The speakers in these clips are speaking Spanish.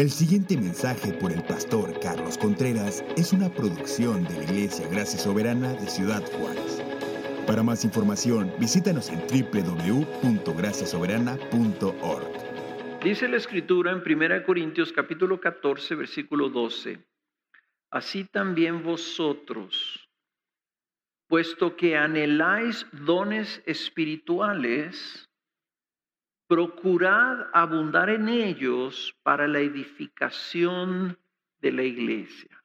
El siguiente mensaje por el pastor Carlos Contreras es una producción de la Iglesia Gracia Soberana de Ciudad Juárez. Para más información, visítanos en www.graciasoberana.org. Dice la escritura en 1 Corintios capítulo 14, versículo 12. Así también vosotros, puesto que anheláis dones espirituales, procurad abundar en ellos para la edificación de la iglesia.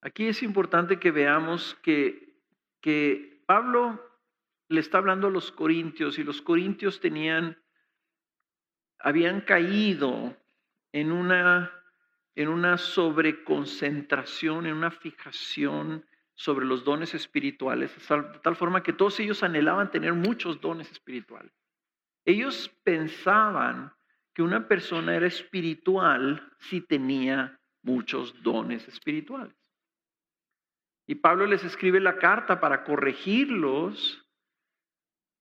Aquí es importante que veamos que, que Pablo le está hablando a los corintios y los corintios tenían, habían caído en una, en una sobreconcentración, en una fijación sobre los dones espirituales, de tal forma que todos ellos anhelaban tener muchos dones espirituales. Ellos pensaban que una persona era espiritual si tenía muchos dones espirituales. Y Pablo les escribe la carta para corregirlos,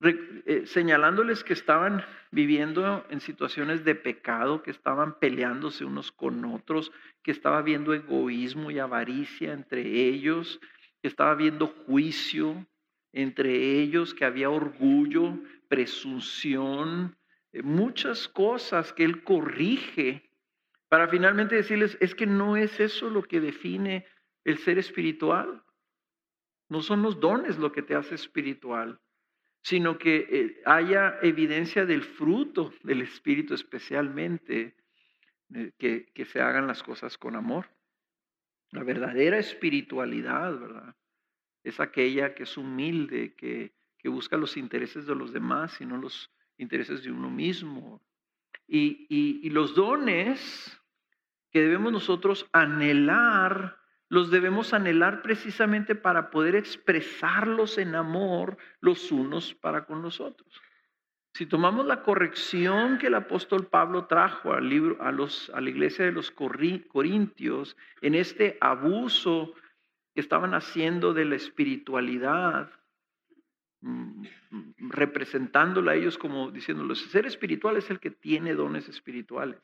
eh, señalándoles que estaban viviendo en situaciones de pecado, que estaban peleándose unos con otros, que estaba habiendo egoísmo y avaricia entre ellos, que estaba habiendo juicio entre ellos, que había orgullo, presunción, eh, muchas cosas que él corrige para finalmente decirles, es que no es eso lo que define el ser espiritual. No son los dones lo que te hace espiritual, sino que eh, haya evidencia del fruto del Espíritu especialmente, eh, que, que se hagan las cosas con amor. La verdadera espiritualidad, ¿verdad? Es aquella que es humilde, que, que busca los intereses de los demás y no los intereses de uno mismo. Y, y, los dones que debemos nosotros anhelar, los debemos anhelar precisamente para poder expresarlos en amor los unos para con los otros. Si tomamos la corrección que el apóstol Pablo trajo al libro, a, los, a la iglesia de los corintios en este abuso que estaban haciendo de la espiritualidad, Mm, mm, representándola a ellos como diciéndoles, ser espiritual es el que tiene dones espirituales.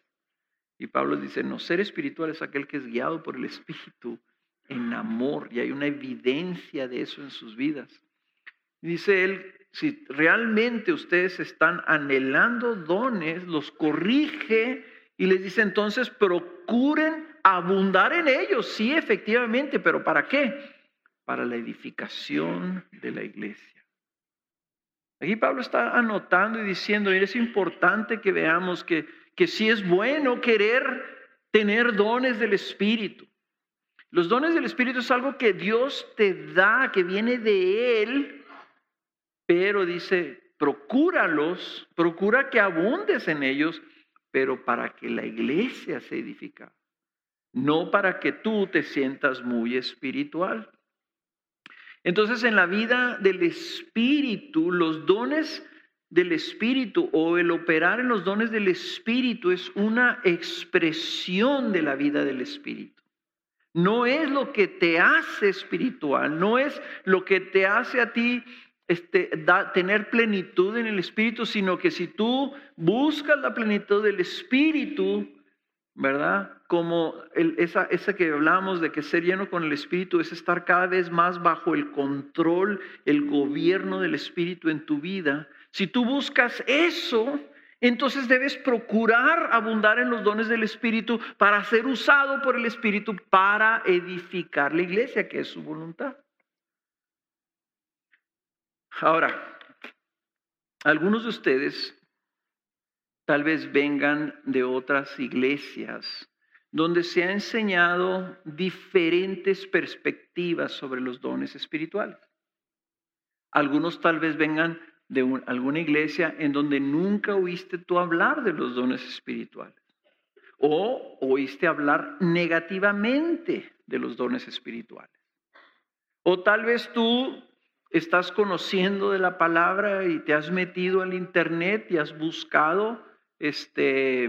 Y Pablo dice, no, ser espiritual es aquel que es guiado por el Espíritu en amor, y hay una evidencia de eso en sus vidas. Dice él, si realmente ustedes están anhelando dones, los corrige y les dice entonces, procuren abundar en ellos, sí, efectivamente, pero ¿para qué? Para la edificación de la iglesia. Aquí Pablo está anotando y diciendo, es importante que veamos que, que sí es bueno querer tener dones del Espíritu. Los dones del Espíritu es algo que Dios te da, que viene de Él, pero dice, procúralos, procura que abundes en ellos, pero para que la iglesia se edifique, no para que tú te sientas muy espiritual. Entonces en la vida del Espíritu, los dones del Espíritu o el operar en los dones del Espíritu es una expresión de la vida del Espíritu. No es lo que te hace espiritual, no es lo que te hace a ti este, tener plenitud en el Espíritu, sino que si tú buscas la plenitud del Espíritu, ¿verdad? Como esa, esa que hablamos de que ser lleno con el Espíritu es estar cada vez más bajo el control, el gobierno del Espíritu en tu vida. Si tú buscas eso, entonces debes procurar abundar en los dones del Espíritu para ser usado por el Espíritu para edificar la iglesia, que es su voluntad. Ahora, algunos de ustedes tal vez vengan de otras iglesias donde se ha enseñado diferentes perspectivas sobre los dones espirituales. Algunos tal vez vengan de alguna iglesia en donde nunca oíste tú hablar de los dones espirituales o oíste hablar negativamente de los dones espirituales. O tal vez tú estás conociendo de la palabra y te has metido al internet y has buscado este,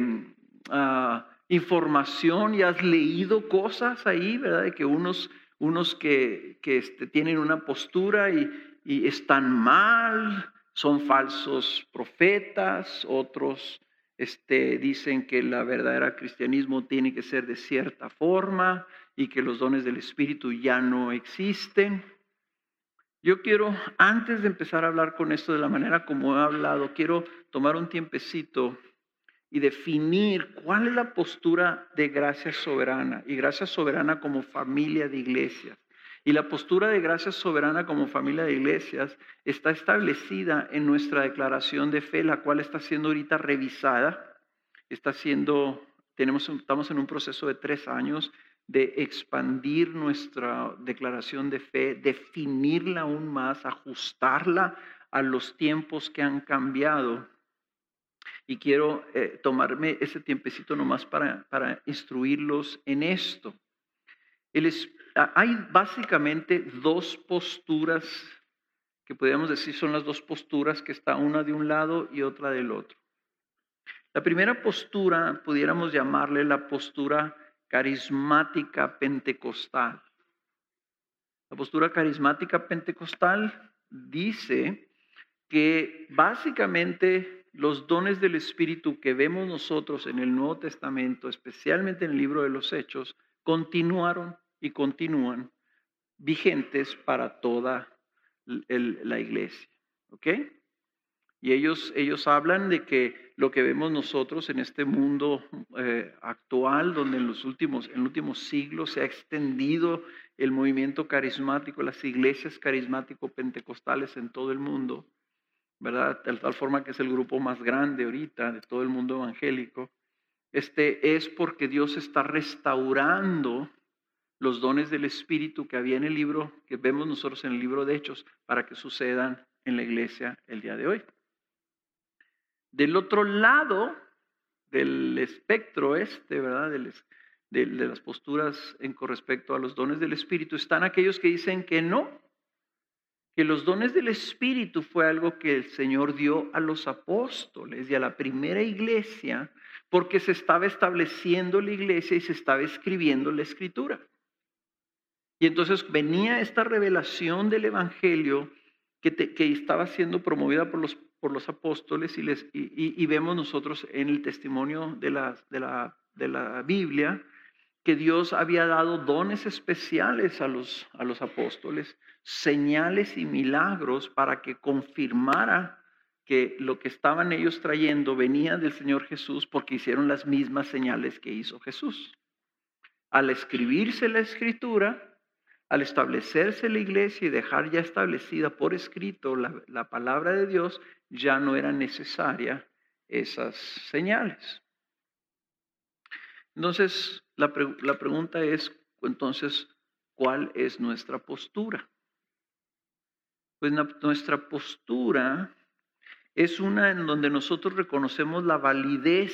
uh, información y has leído cosas ahí, ¿verdad? De que unos, unos que, que este, tienen una postura y, y, están mal, son falsos profetas, otros este, dicen que la verdadera cristianismo tiene que ser de cierta forma y que los dones del Espíritu ya no existen. Yo quiero, antes de empezar a hablar con esto de la manera como he hablado, quiero tomar un tiempecito y definir cuál es la postura de gracia soberana y gracia soberana como familia de iglesias. Y la postura de gracia soberana como familia de iglesias está establecida en nuestra declaración de fe, la cual está siendo ahorita revisada. Está siendo, tenemos, estamos en un proceso de tres años de expandir nuestra declaración de fe, definirla aún más, ajustarla a los tiempos que han cambiado y quiero eh, tomarme ese tiempecito nomás para, para instruirlos en esto. hay básicamente dos posturas que podríamos decir son las dos posturas que está una de un lado y otra del otro. La primera postura pudiéramos llamarle la postura carismática pentecostal. La postura carismática pentecostal dice que básicamente los dones del Espíritu que vemos nosotros en el Nuevo Testamento, especialmente en el libro de los Hechos, continuaron y continúan vigentes para toda la iglesia. ¿Ok? Y ellos, ellos hablan de que lo que vemos nosotros en este mundo eh, actual, donde en los últimos, en los últimos siglos se ha extendido el movimiento carismático, las iglesias carismático-pentecostales en todo el mundo, ¿verdad? De tal forma que es el grupo más grande ahorita de todo el mundo evangélico. Este es porque Dios está restaurando los dones del Espíritu que había en el libro, que vemos nosotros en el libro de Hechos, para que sucedan en la iglesia el día de hoy. Del otro lado del espectro este, ¿verdad? De, de las posturas en con respecto a los dones del Espíritu, están aquellos que dicen que no, que los dones del Espíritu fue algo que el Señor dio a los apóstoles y a la primera iglesia porque se estaba estableciendo la iglesia y se estaba escribiendo la escritura. Y entonces venía esta revelación del Evangelio que, que estaba siendo promovida por los, por los apóstoles y, les, y, vemos nosotros en el testimonio de la, de la, de la Biblia que Dios había dado dones especiales a los, a los apóstoles, señales y milagros para que confirmara que lo que estaban ellos trayendo venía del Señor Jesús porque hicieron las mismas señales que hizo Jesús. Al escribirse la escritura, al establecerse la iglesia y dejar ya establecida por escrito la, la palabra de Dios, ya no eran necesarias esas señales. Entonces, la, pregunta es, entonces, ¿cuál es nuestra postura? Pues nuestra postura es una en donde nosotros reconocemos la validez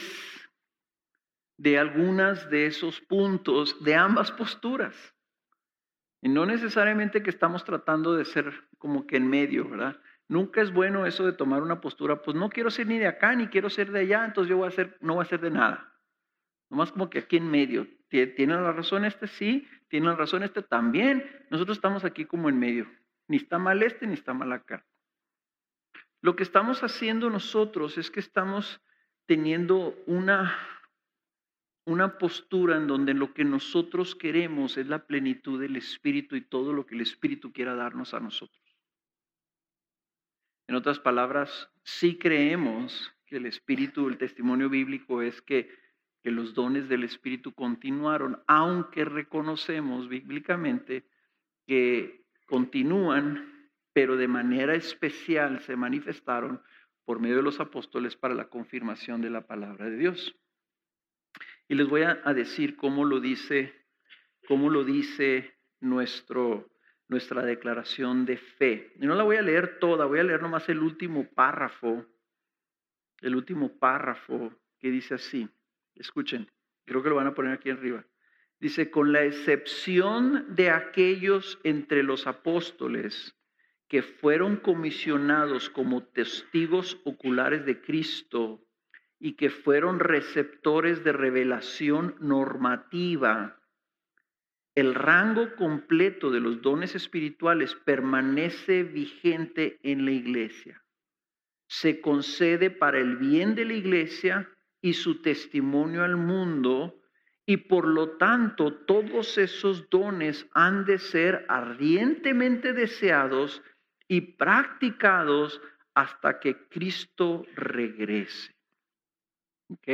de algunas de esos puntos de ambas posturas. Y no necesariamente que estamos tratando de ser como que en medio, ¿verdad? Nunca es bueno eso de tomar una postura, pues no quiero ser ni de acá ni quiero ser de allá, entonces yo voy a ser, no voy a ser de nada. Nomás como que aquí en medio. ¿Tiene la razón este? Sí. ¿Tiene la razón este? También. Nosotros estamos aquí como en medio. Ni está mal este, ni está mal acá. Lo que estamos haciendo nosotros es que estamos teniendo una, una postura en donde lo que nosotros queremos es la plenitud del Espíritu y todo lo que el Espíritu quiera darnos a nosotros. En otras palabras, sí creemos que el Espíritu, el testimonio bíblico es que que los dones del Espíritu continuaron, aunque reconocemos bíblicamente que continúan, pero de manera especial se manifestaron por medio de los apóstoles para la confirmación de la palabra de Dios. Y les voy a, decir cómo lo dice, cómo lo dice nuestro, nuestra declaración de fe. Y no la voy a leer toda, voy a leer nomás el último párrafo, el último párrafo que dice así. Escuchen, creo que lo van a poner aquí arriba. Dice, con la excepción de aquellos entre los apóstoles que fueron comisionados como testigos oculares de Cristo y que fueron receptores de revelación normativa, el rango completo de los dones espirituales permanece vigente en la iglesia. Se concede para el bien de la iglesia y su testimonio al mundo, y por lo tanto todos esos dones han de ser ardientemente deseados y practicados hasta que Cristo regrese. ¿Ok?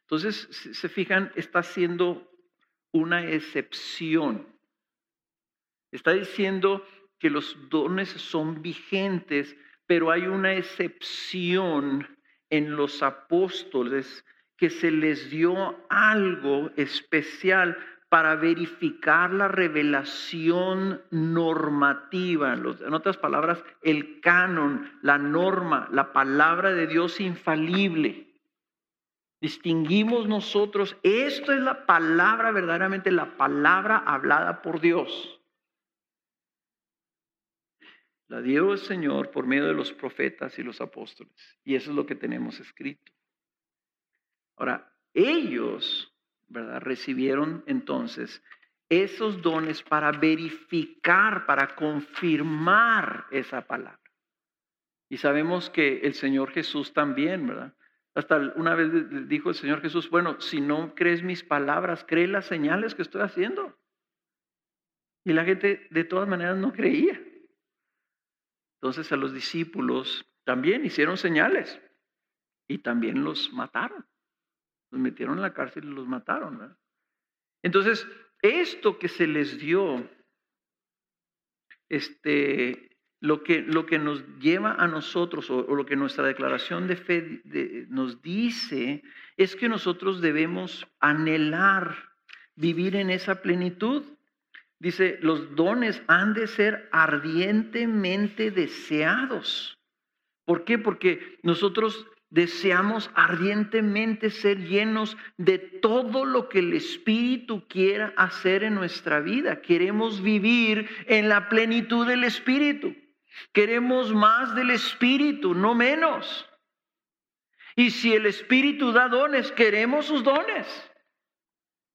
Entonces, se fijan, está haciendo una excepción. Está diciendo que los dones son vigentes, pero hay una excepción en los apóstoles que se les dio algo especial para verificar la revelación normativa, en otras palabras, el canon, la norma, la palabra de Dios infalible. Distinguimos nosotros, esto es la palabra, verdaderamente la palabra hablada por Dios. La dio el Señor por medio de los profetas y los apóstoles. Y eso es lo que tenemos escrito. Ahora, ellos, ¿verdad? Recibieron entonces esos dones para verificar, para confirmar esa palabra. Y sabemos que el Señor Jesús también, ¿verdad? Hasta una vez dijo el Señor Jesús, bueno, si no crees mis palabras, cree las señales que estoy haciendo. Y la gente de todas maneras no creía. Entonces a los discípulos también hicieron señales y también los mataron. Los metieron en la cárcel y los mataron. Entonces, esto que se les dio, este, lo que, lo que nos lleva a nosotros, o, lo que nuestra declaración de fe nos dice, es que nosotros debemos anhelar vivir en esa plenitud. Dice, los dones han de ser ardientemente deseados. ¿Por qué? Porque nosotros deseamos ardientemente ser llenos de todo lo que el Espíritu quiera hacer en nuestra vida. Queremos vivir en la plenitud del Espíritu. Queremos más del Espíritu, no menos. Y si el Espíritu da dones, queremos sus dones,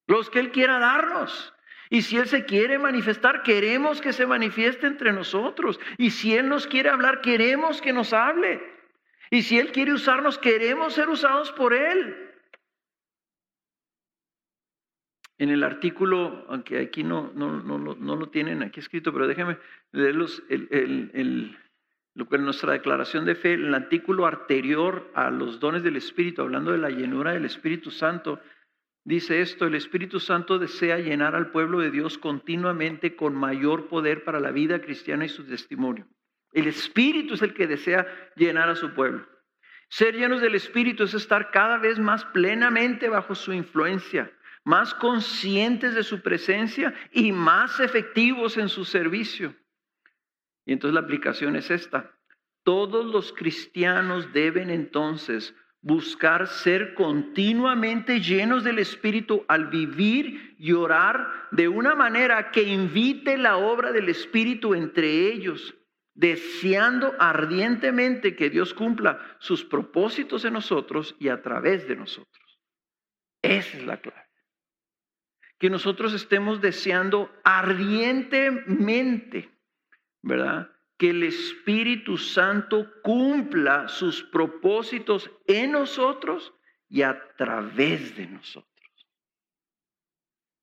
los que Él quiera darnos. Y si Él se quiere manifestar, queremos que se manifieste entre nosotros. Y si Él nos quiere hablar, queremos que nos hable. Y si Él quiere usarnos, queremos ser usados por Él. En el artículo, aunque aquí no, no, no, lo tienen aquí escrito, pero déjenme leerlos, el, el, lo que nuestra declaración de fe, el artículo anterior a los dones del Espíritu, hablando de la llenura del Espíritu Santo, dice esto, el Espíritu Santo desea llenar al pueblo de Dios continuamente con mayor poder para la vida cristiana y su testimonio. El Espíritu es el que desea llenar a su pueblo. Ser llenos del Espíritu es estar cada vez más plenamente bajo su influencia, más conscientes de su presencia y más efectivos en su servicio. Y entonces la aplicación es esta. Todos los cristianos deben entonces buscar ser continuamente llenos del Espíritu al vivir y orar de una manera que invite la obra del Espíritu entre ellos deseando ardientemente que Dios cumpla sus propósitos en nosotros y a través de nosotros. Esa es la clave. Que nosotros estemos deseando ardientemente, ¿verdad? Que el Espíritu Santo cumpla sus propósitos en nosotros y a través de nosotros.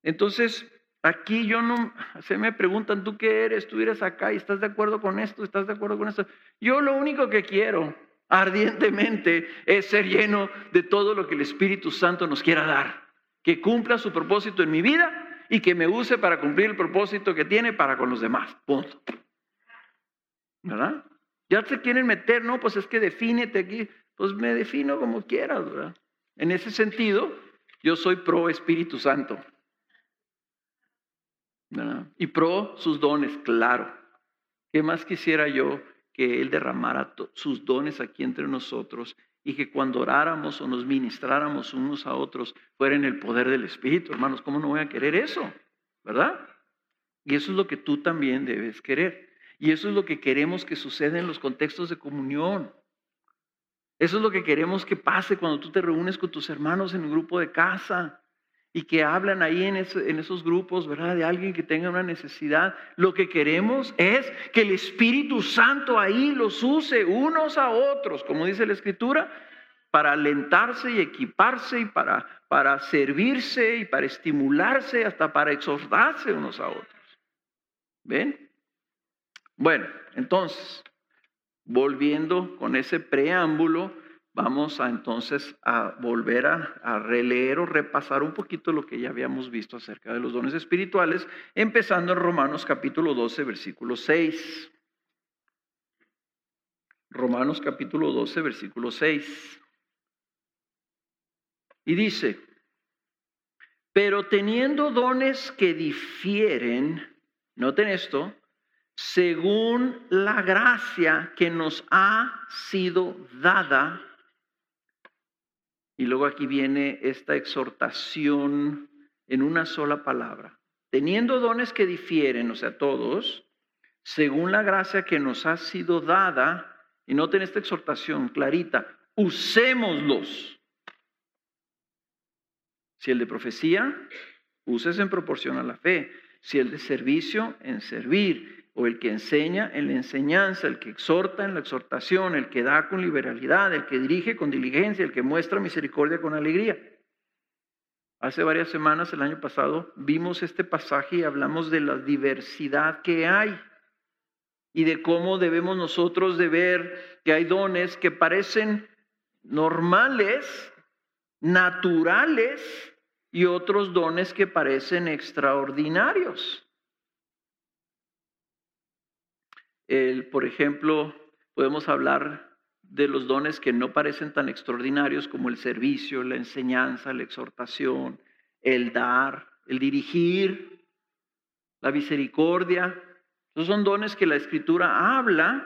Entonces, Aquí yo no, se me preguntan, ¿tú qué eres? ¿Tú eres acá y estás de acuerdo con esto? ¿Estás de acuerdo con esto? Yo lo único que quiero ardientemente es ser lleno de todo lo que el Espíritu Santo nos quiera dar. Que cumpla su propósito en mi vida y que me use para cumplir el propósito que tiene para con los demás. Punto. ¿Verdad? Ya te quieren meter, no, pues es que defínete aquí. Pues me defino como quieras, ¿verdad? En ese sentido, yo soy pro Espíritu Santo. Y pro sus dones, claro. ¿Qué más quisiera yo que Él derramara sus dones aquí entre nosotros y que cuando oráramos o nos ministráramos unos a otros fuera en el poder del Espíritu, hermanos? ¿Cómo no voy a querer eso? ¿Verdad? Y eso es lo que tú también debes querer. Y eso es lo que queremos que suceda en los contextos de comunión. Eso es lo que queremos que pase cuando tú te reúnes con tus hermanos en un grupo de casa y que hablan ahí en, esos grupos, ¿verdad? De alguien que tenga una necesidad. Lo que queremos es que el Espíritu Santo ahí los use unos a otros, como dice la Escritura, para alentarse y equiparse y para, para servirse y para estimularse, hasta para exhortarse unos a otros. ¿Ven? Bueno, entonces, volviendo con ese preámbulo, vamos a entonces a volver a, releer o repasar un poquito lo que ya habíamos visto acerca de los dones espirituales, empezando en Romanos capítulo 12, versículo 6. Romanos capítulo 12, versículo 6. Y dice, pero teniendo dones que difieren, noten esto, según la gracia que nos ha sido dada, y luego aquí viene esta exhortación en una sola palabra, teniendo dones que difieren, o sea, todos, según la gracia que nos ha sido dada, y noten esta exhortación clarita, usémoslos si el de profecía, uses en proporción a la fe. Si el de servicio, en servir. O el que enseña, en la enseñanza. El que exhorta, en la exhortación. El que da con liberalidad. El que dirige con diligencia. El que muestra misericordia con alegría. Hace varias semanas, el año pasado, vimos este pasaje y hablamos de la diversidad que hay y de cómo debemos nosotros de ver que hay dones que parecen normales, naturales, y otros dones que parecen extraordinarios. Por ejemplo, podemos hablar de los dones que no parecen tan extraordinarios como el servicio, la enseñanza, la exhortación, el dar, el dirigir, la misericordia. Esos son dones que la escritura habla,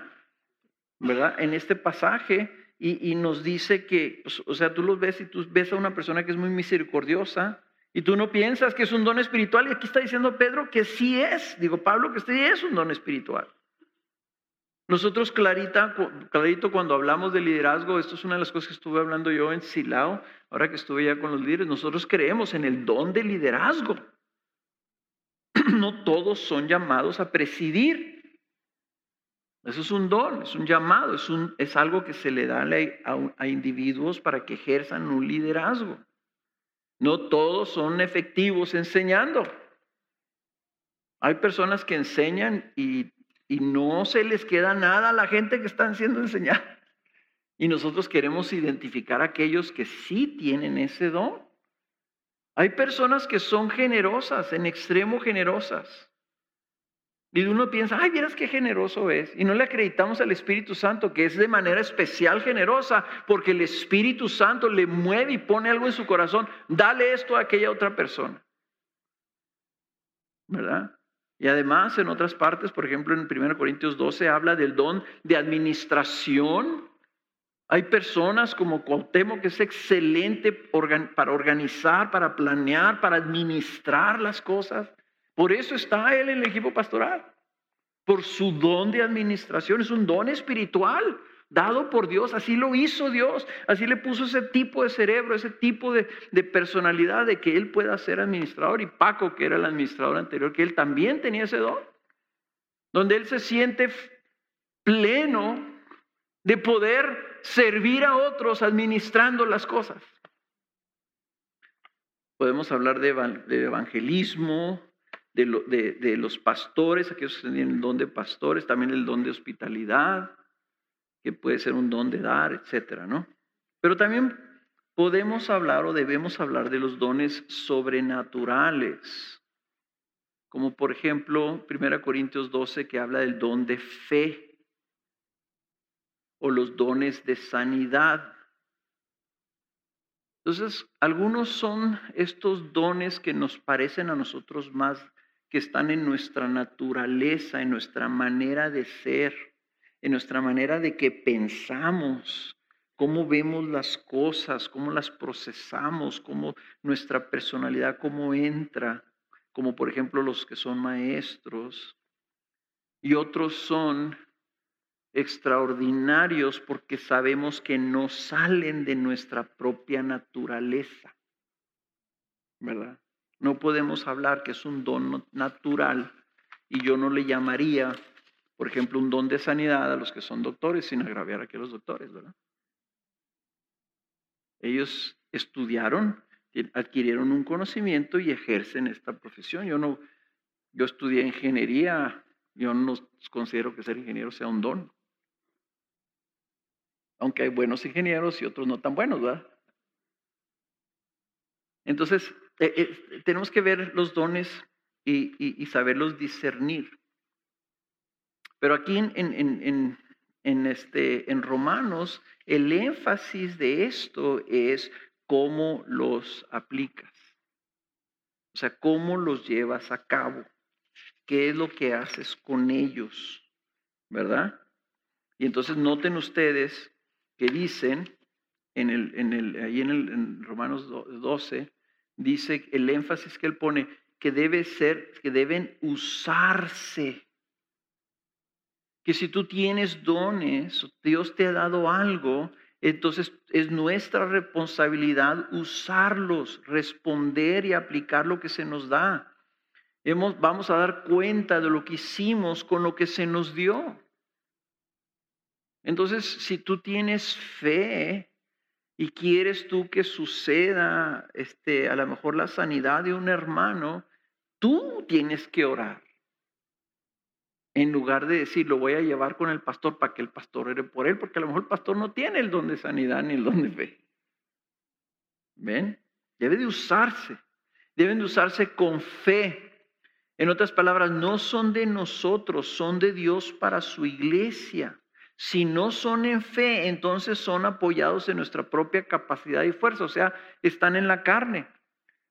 ¿verdad? En este pasaje y, nos dice que, pues, o sea, tú los ves y tú ves a una persona que es muy misericordiosa y tú no piensas que es un don espiritual. Y aquí está diciendo Pedro que sí es, digo Pablo, que sí es un don espiritual. Nosotros, clarita, clarito, cuando hablamos de liderazgo, esto es una de las cosas que estuve hablando yo en Silao, ahora que estuve ya con los líderes, nosotros creemos en el don de liderazgo. No todos son llamados a presidir. Eso es un don, es un llamado, es, algo que se le da a individuos para que ejerzan un liderazgo. No todos son efectivos enseñando. Hay personas que enseñan y, y, no se les queda nada a la gente que están siendo enseñada. Y nosotros queremos identificar a aquellos que sí tienen ese don. Hay personas que son generosas, en extremo generosas. Y uno piensa, ay, vieras qué generoso es. Y no le acreditamos al Espíritu Santo que es de manera especial generosa, porque el Espíritu Santo le mueve y pone algo en su corazón. Dale esto a aquella otra persona. ¿Verdad? Y además en otras partes, por ejemplo en 1 Corintios 12 habla del don de administración. Hay personas como Cuauhtémoc que es excelente para organizar, para planear, para administrar las cosas. Por eso está él en el equipo pastoral. Por su don de administración. Es un don espiritual dado por Dios. Así lo hizo Dios. Así le puso ese tipo de cerebro, ese tipo de, personalidad de que él pueda ser administrador. Y Paco, que era el administrador anterior, que él también tenía ese don. Donde él se siente pleno de poder servir a otros administrando las cosas. Podemos hablar de evangelismo, de, los pastores, aquellos que tienen el don de pastores, también el don de hospitalidad, que puede ser un don de dar, etcétera, ¿no? Pero también podemos hablar o debemos hablar de los dones sobrenaturales, como por ejemplo 1 Corintios 12 que habla del don de fe o los dones de sanidad. Entonces, algunos son estos dones que nos parecen a nosotros más que están en nuestra naturaleza, en nuestra manera de ser, en nuestra manera de que pensamos, cómo vemos las cosas, cómo las procesamos, cómo nuestra personalidad, cómo entra, como por ejemplo los que son maestros. Y otros son extraordinarios porque sabemos que no salen de nuestra propia naturaleza. ¿Verdad? No podemos hablar que es un don natural y yo no le llamaría, por ejemplo, un don de sanidad a los que son doctores sin agraviar aquí a los doctores, ¿verdad? Ellos estudiaron, adquirieron un conocimiento y ejercen esta profesión. Yo no, yo estudié ingeniería, yo no considero que ser ingeniero sea un don. Aunque hay buenos ingenieros y otros no tan buenos, ¿verdad? Entonces, eh, eh, tenemos que ver los dones y, saberlos discernir. Pero aquí en, en, este, en Romanos, el énfasis de esto es cómo los aplicas. O sea, cómo los llevas a cabo. ¿Qué es lo que haces con ellos? ¿Verdad? Y entonces noten ustedes que dicen en el, en el, ahí en, el, en Romanos 12, dice el énfasis que él pone que debe ser, que deben usarse. Que si tú tienes dones, Dios te ha dado algo, entonces es nuestra responsabilidad usarlos, responder y aplicar lo que se nos da. Vamos a dar cuenta de lo que hicimos con lo que se nos dio. Entonces, si tú tienes fe, y quieres tú que suceda este, a lo mejor la sanidad de un hermano, tú tienes que orar. En lugar de decir, lo voy a llevar con el pastor para que el pastor ore por él, porque a lo mejor el pastor no tiene el don de sanidad ni el don de fe. ¿Ven? Debe de usarse. Deben de usarse con fe. En otras palabras, no son de nosotros, son de Dios para su iglesia. Si no son en fe, entonces son apoyados en nuestra propia capacidad y fuerza, o sea, están en la carne.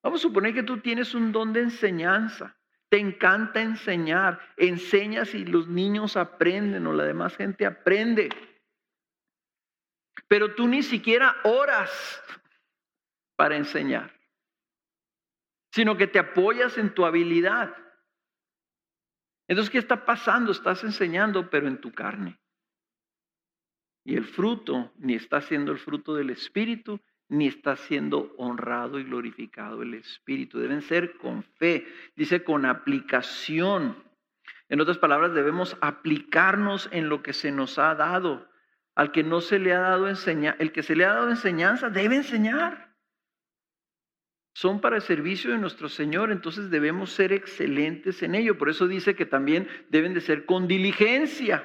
Vamos a suponer que tú tienes un don de enseñanza, te encanta enseñar, enseñas y los niños aprenden o la demás gente aprende. Pero tú ni siquiera oras para enseñar, sino que te apoyas en tu habilidad. Entonces, ¿qué está pasando? Estás enseñando, pero en tu carne. Y el fruto ni está siendo el fruto del Espíritu, ni está siendo honrado y glorificado el Espíritu. Deben ser con fe, dice con aplicación. En otras palabras, debemos aplicarnos en lo que se nos ha dado. Al que no se le ha dado enseñanza, el que se le ha dado enseñanza debe enseñar. Son para el servicio de nuestro Señor, entonces debemos ser excelentes en ello. Por eso dice que también deben de ser con diligencia.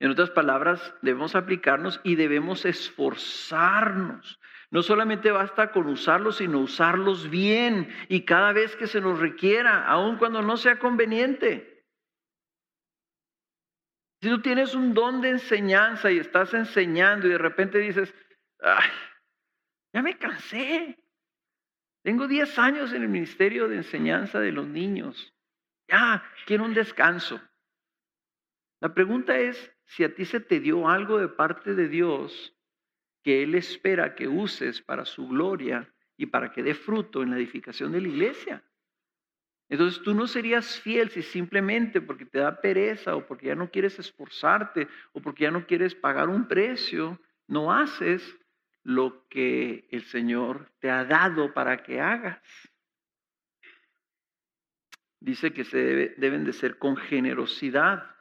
En otras palabras, debemos aplicarnos y debemos esforzarnos. No solamente basta con usarlos, sino usarlos bien y cada vez que se nos requiera, aun cuando no sea conveniente. Si tú tienes un don de enseñanza y estás enseñando y de repente dices, Ay, ya me cansé. Tengo 10 años en el ministerio de enseñanza de los niños. Ya, quiero un descanso. La pregunta es si a ti se te dio algo de parte de Dios que Él espera que uses para su gloria y para que dé fruto en la edificación de la iglesia. Entonces tú no serías fiel si simplemente porque te da pereza o porque ya no quieres esforzarte o porque ya no quieres pagar un precio, no haces lo que el Señor te ha dado para que hagas. Dice que se deben de ser con generosidad.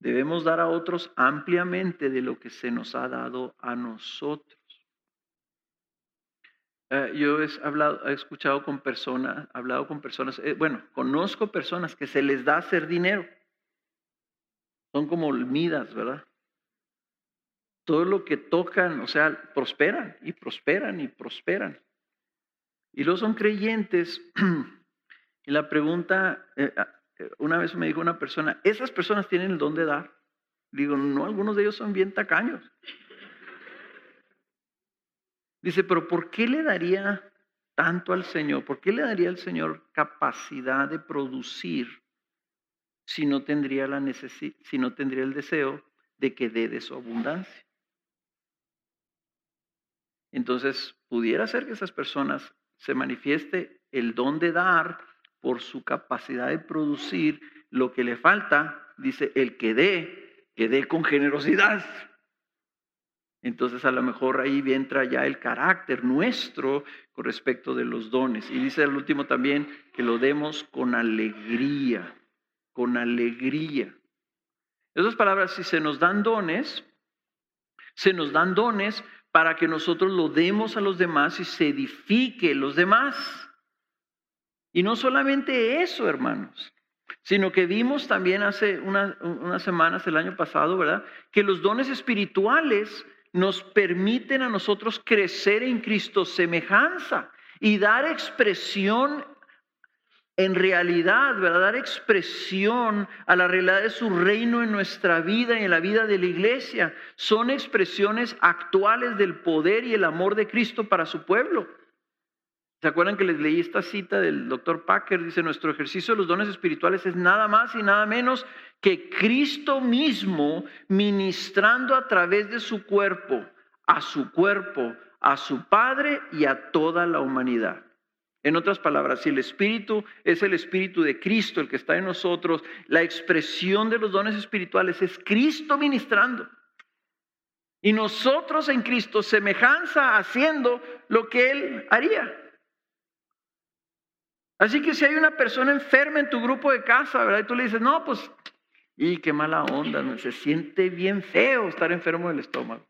Debemos dar a otros ampliamente de lo que se nos ha dado a nosotros. Eh, yo he, escuchado con personas, hablado con personas, eh, bueno, conozco personas que se les da hacer dinero. Son como midas, ¿verdad? Todo lo que tocan, o sea, prosperan y prosperan y prosperan. Y luego son creyentes. y la pregunta, eh, una vez me dijo una persona, esas personas tienen el don de dar. Digo, no, algunos de ellos son bien tacaños. Dice, pero ¿por qué le daría tanto al Señor? ¿Por qué le daría al Señor capacidad de producir si no tendría, la si no tendría el deseo de que dé de su abundancia? Entonces, pudiera ser que esas personas se manifieste el don de dar por su capacidad de producir lo que le falta, dice, el que dé, que dé con generosidad. Entonces a lo mejor ahí entra ya el carácter nuestro con respecto de los dones. Y dice al último también que lo demos con alegría, con alegría. Otras palabras, si se nos dan dones, se nos dan dones para que nosotros lo demos a los demás y se edifique los demás. Y no solamente eso, hermanos, sino que vimos también hace unas semanas, el año pasado, ¿verdad? Que los dones espirituales nos permiten a nosotros crecer en Cristo semejanza y dar expresión en realidad, ¿verdad? Dar expresión a la realidad de su reino en nuestra vida y en la vida de la iglesia. Son expresiones actuales del poder y el amor de Cristo para su pueblo. ¿Se acuerdan que les leí esta cita del doctor Packer? Dice, nuestro ejercicio de los dones espirituales es nada más y nada menos que Cristo mismo ministrando a través de su cuerpo, a su cuerpo, a su Padre y a toda la humanidad. En otras palabras, si el Espíritu es el Espíritu de Cristo, el que está en nosotros, la expresión de los dones espirituales es Cristo ministrando. Y nosotros en Cristo, semejanza haciendo lo que Él haría. Así que si hay una persona enferma en tu grupo de casa, ¿verdad? Y tú le dices, no, pues, y qué mala onda, se siente bien feo estar enfermo del estómago.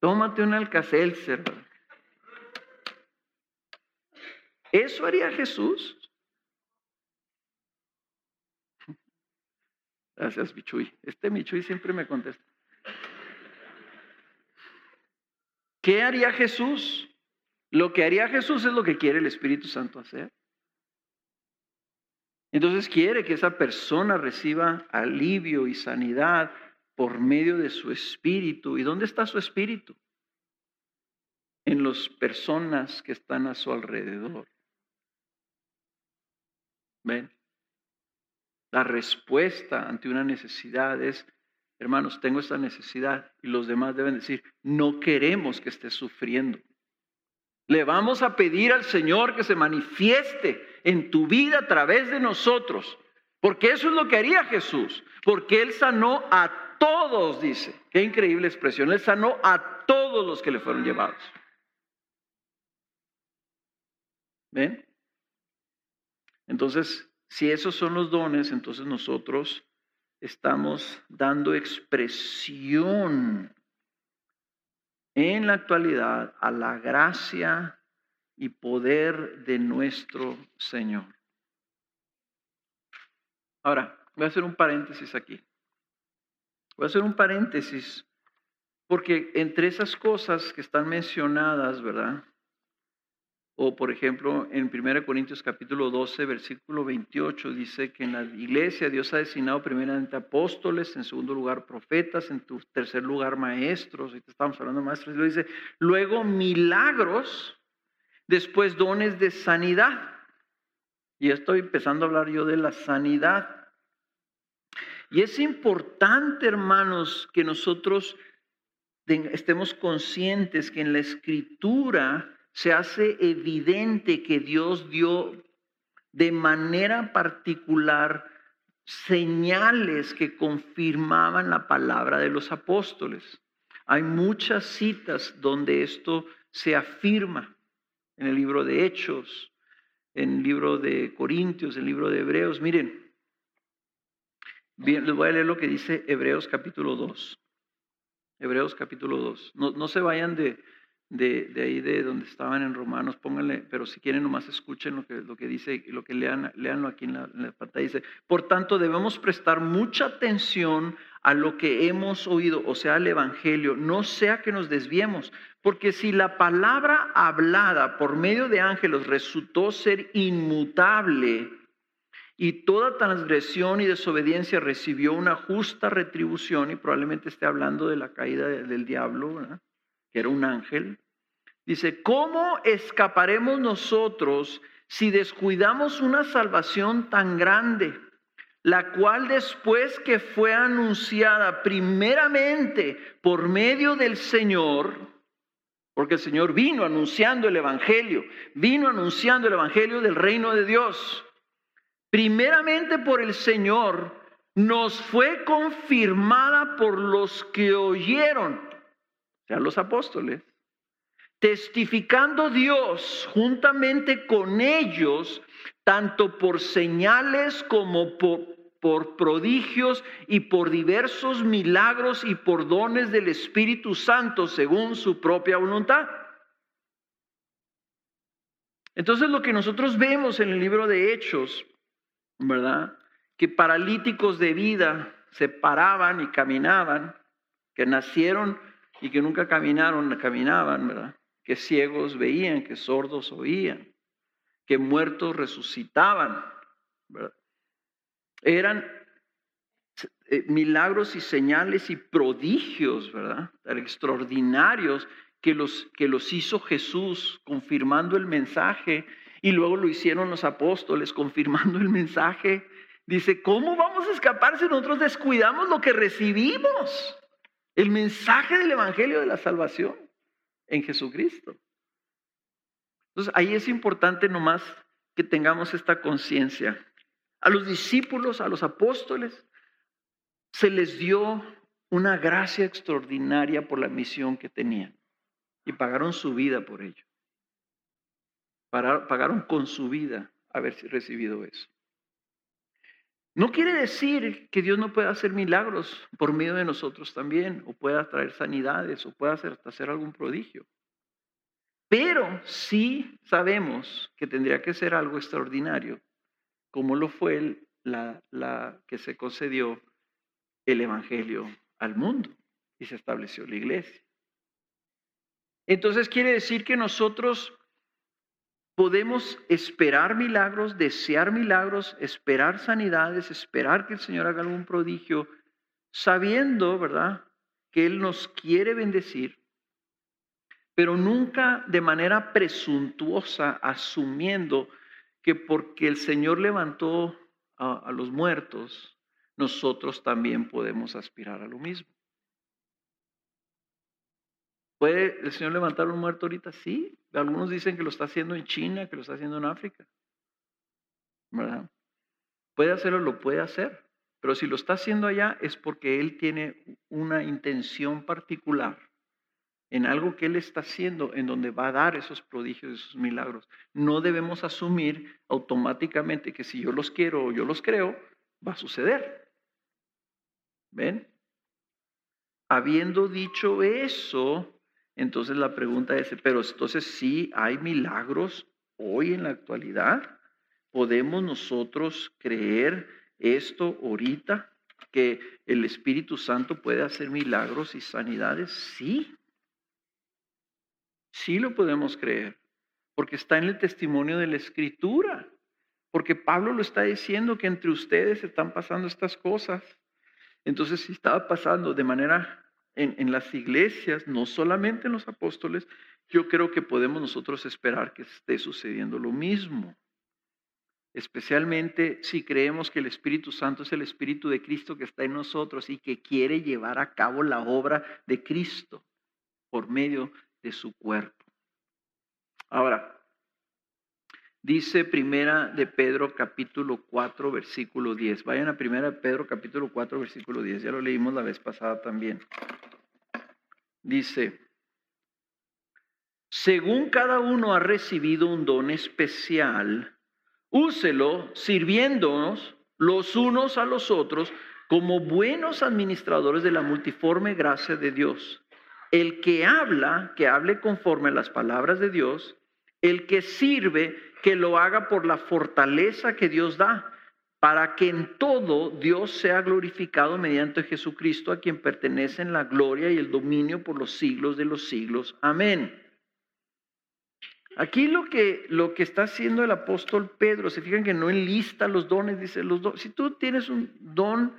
Tómate un alcacelser. ¿Eso haría Jesús? Gracias, Michuy. Este Michuy siempre me contesta. ¿Qué haría Jesús? Lo que haría Jesús es lo que quiere el Espíritu Santo hacer. Entonces quiere que esa persona reciba alivio y sanidad por medio de su espíritu. ¿Y dónde está su espíritu? En las personas que están a su alrededor. ¿Ven? La respuesta ante una necesidad es, hermanos, tengo esta necesidad y los demás deben decir, no queremos que estés sufriendo. Le vamos a pedir al Señor que se manifieste en tu vida a través de nosotros, porque eso es lo que haría Jesús, porque Él sanó a todos, dice. Qué increíble expresión. Él sanó a todos los que le fueron llevados. ¿Ven? Entonces, si esos son los dones, entonces nosotros estamos dando expresión en la actualidad a la gracia y poder de nuestro Señor. Ahora, voy a hacer un paréntesis aquí. Voy a hacer un paréntesis porque entre esas cosas que están mencionadas, ¿verdad? O por ejemplo, en 1 Corintios capítulo 12, versículo 28, dice que en la iglesia Dios ha designado primeramente apóstoles, en segundo lugar profetas, en tercer lugar maestros, ahorita estamos hablando de maestros, y dice, luego milagros, después dones de sanidad. Y estoy empezando a hablar yo de la sanidad. Y es importante, hermanos, que nosotros estemos conscientes que en la escritura se hace evidente que Dios dio de manera particular señales que confirmaban la palabra de los apóstoles. Hay muchas citas donde esto se afirma en el libro de Hechos, en el libro de Corintios, en el libro de Hebreos. Miren, bien, les voy a leer lo que dice Hebreos capítulo 2. Hebreos capítulo 2. No, no se vayan de, de, ahí de donde estaban en Romanos, pónganle, pero si quieren nomás escuchen lo que, lo que dice, lo que lean, leanlo aquí en la, pantalla. Dice, por tanto debemos prestar mucha atención a lo que hemos oído, o sea, al Evangelio, no sea que nos desviemos, porque si la palabra hablada por medio de ángeles resultó ser inmutable, y toda transgresión y desobediencia recibió una justa retribución, y probablemente esté hablando de la caída del diablo, que era un ángel, Dice, ¿cómo escaparemos nosotros si descuidamos una salvación tan grande, la cual después que fue anunciada primeramente por medio del Señor, porque el Señor vino anunciando el Evangelio, vino anunciando el Evangelio del reino de Dios, primeramente por el Señor, nos fue confirmada por los que oyeron, o sea, los apóstoles testificando Dios juntamente con ellos, tanto por señales como por, por prodigios y por diversos milagros y por dones del Espíritu Santo según su propia voluntad. Entonces lo que nosotros vemos en el libro de Hechos, ¿verdad? Que paralíticos de vida se paraban y caminaban, que nacieron y que nunca caminaron, caminaban, ¿verdad? Que ciegos veían, que sordos oían, que muertos resucitaban. Eran eh, milagros y señales y prodigios, ¿verdad? Extraordinarios que los, que los hizo Jesús confirmando el mensaje y luego lo hicieron los apóstoles confirmando el mensaje. Dice, ¿cómo vamos a escapar si nosotros descuidamos lo que recibimos? El mensaje del Evangelio de la salvación en Jesucristo. Entonces ahí es importante nomás que tengamos esta conciencia a los discípulos, a los apóstoles, se les dio una gracia extraordinaria por la misión que tenían y pagaron su vida por ello. Pagaron con su vida haber recibido eso. No quiere decir que Dios no pueda hacer milagros por medio de nosotros también, o pueda traer sanidades, o pueda hacer, hacer algún prodigio. Pero sí sabemos que tendría que ser algo extraordinario como lo fue la, la que se concedió el Evangelio al mundo y se estableció la iglesia. Entonces quiere decir que nosotros podemos esperar milagros, desear milagros, esperar sanidades, esperar que el Señor haga algún prodigio, sabiendo, ¿verdad?, que Él nos quiere bendecir, pero nunca de manera presuntuosa, asumiendo que porque el Señor levantó a, los muertos, nosotros también podemos aspirar a lo mismo. ¿Puede el Señor levantar un muerto ahorita? Sí. Algunos dicen que lo está haciendo en China, que lo está haciendo en África. ¿Verdad? Puede hacerlo, lo puede hacer. Pero si lo está haciendo allá es porque Él tiene una intención particular en algo que Él está haciendo, en donde va a dar esos prodigios, esos milagros. No debemos asumir automáticamente que si yo los quiero o yo los creo, va a suceder. ¿Ven? Habiendo dicho eso, entonces la pregunta es, pero entonces sí hay milagros hoy en la actualidad. ¿Podemos nosotros creer esto ahorita? que el Espíritu Santo puede hacer milagros y sanidades? Sí, Sí lo podemos creer, porque está en el testimonio de la Escritura, porque Pablo lo está diciendo que entre ustedes están pasando estas cosas. Entonces, si estaba pasando de manera en, las iglesias, no solamente en los apóstoles, yo creo que podemos nosotros esperar que esté sucediendo lo mismo. Especialmente si creemos que el Espíritu Santo es el Espíritu de Cristo que está en nosotros y que quiere llevar a cabo la obra de Cristo por medio de su cuerpo. Ahora, dice primera de Pedro capítulo 4 versículo 10. Vayan a primera de Pedro capítulo 4 versículo 10. Ya lo leímos la vez pasada también. Dice, según cada uno ha recibido un don especial, úselo sirviéndonos los unos a los otros como buenos administradores de la multiforme gracia de Dios. El que habla, que hable conforme a las palabras de Dios. El que sirve, que lo haga por la fortaleza que Dios da, para que en todo Dios sea glorificado mediante Jesucristo, a quien pertenecen la gloria y el dominio por los siglos de los siglos. Amén. Aquí lo que, lo que está haciendo el apóstol Pedro, se fijan que no enlista los dones, dice los dones. Si tú tienes un don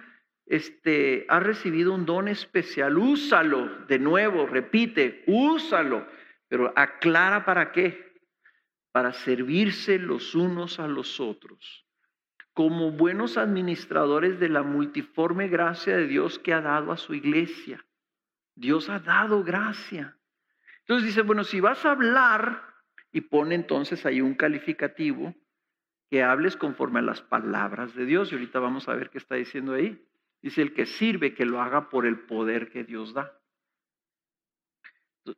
este, ha recibido un don especial, úsalo de nuevo, repite, úsalo, pero aclara para qué. Para servirse los unos a los otros, como buenos administradores de la multiforme gracia de Dios que ha dado a su iglesia. Dios ha dado gracia. Entonces dice, bueno, si vas a hablar, y pone entonces ahí un calificativo, que hables conforme a las palabras de Dios. Y ahorita vamos a ver qué está diciendo ahí. Dice el que sirve que lo haga por el poder que Dios da.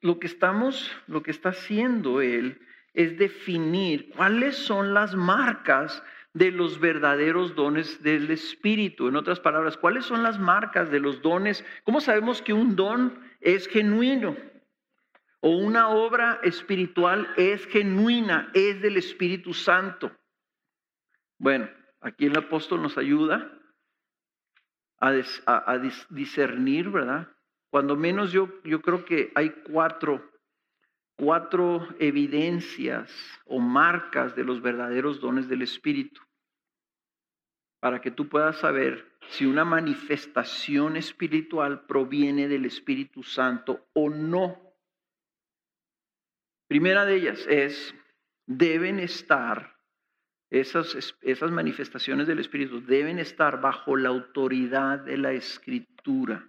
Lo que estamos, lo que está haciendo él es definir cuáles son las marcas de los verdaderos dones del Espíritu. En otras palabras, ¿cuáles son las marcas de los dones? ¿Cómo sabemos que un don es genuino? O una obra espiritual es genuina, es del Espíritu Santo. Bueno, aquí el apóstol nos ayuda a, discernir, ¿verdad? Cuando menos yo, yo creo que hay cuatro, cuatro evidencias o marcas de los verdaderos dones del Espíritu para que tú puedas saber si una manifestación espiritual proviene del Espíritu Santo o no. Primera de ellas es, deben estar, esas, esas manifestaciones del Espíritu deben estar bajo la autoridad de la Escritura.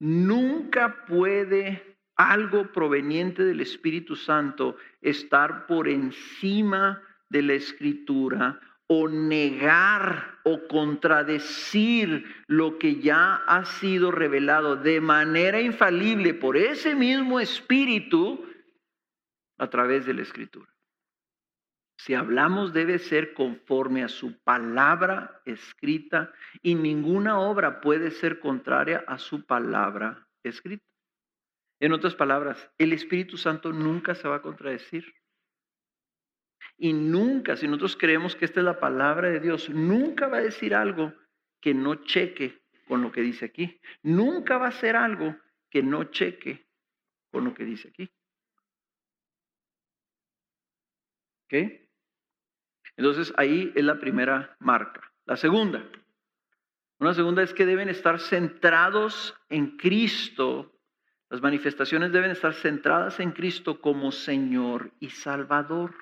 Nunca puede algo proveniente del Espíritu Santo estar por encima de la Escritura o negar o contradecir lo que ya ha sido revelado de manera infalible por ese mismo espíritu a través de la escritura. Si hablamos debe ser conforme a su palabra escrita y ninguna obra puede ser contraria a su palabra escrita. En otras palabras, el Espíritu Santo nunca se va a contradecir. Y nunca, si nosotros creemos que esta es la palabra de Dios, nunca va a decir algo que no cheque con lo que dice aquí. Nunca va a hacer algo que no cheque con lo que dice aquí. ¿Ok? Entonces ahí es la primera marca. La segunda. Una segunda es que deben estar centrados en Cristo. Las manifestaciones deben estar centradas en Cristo como Señor y Salvador.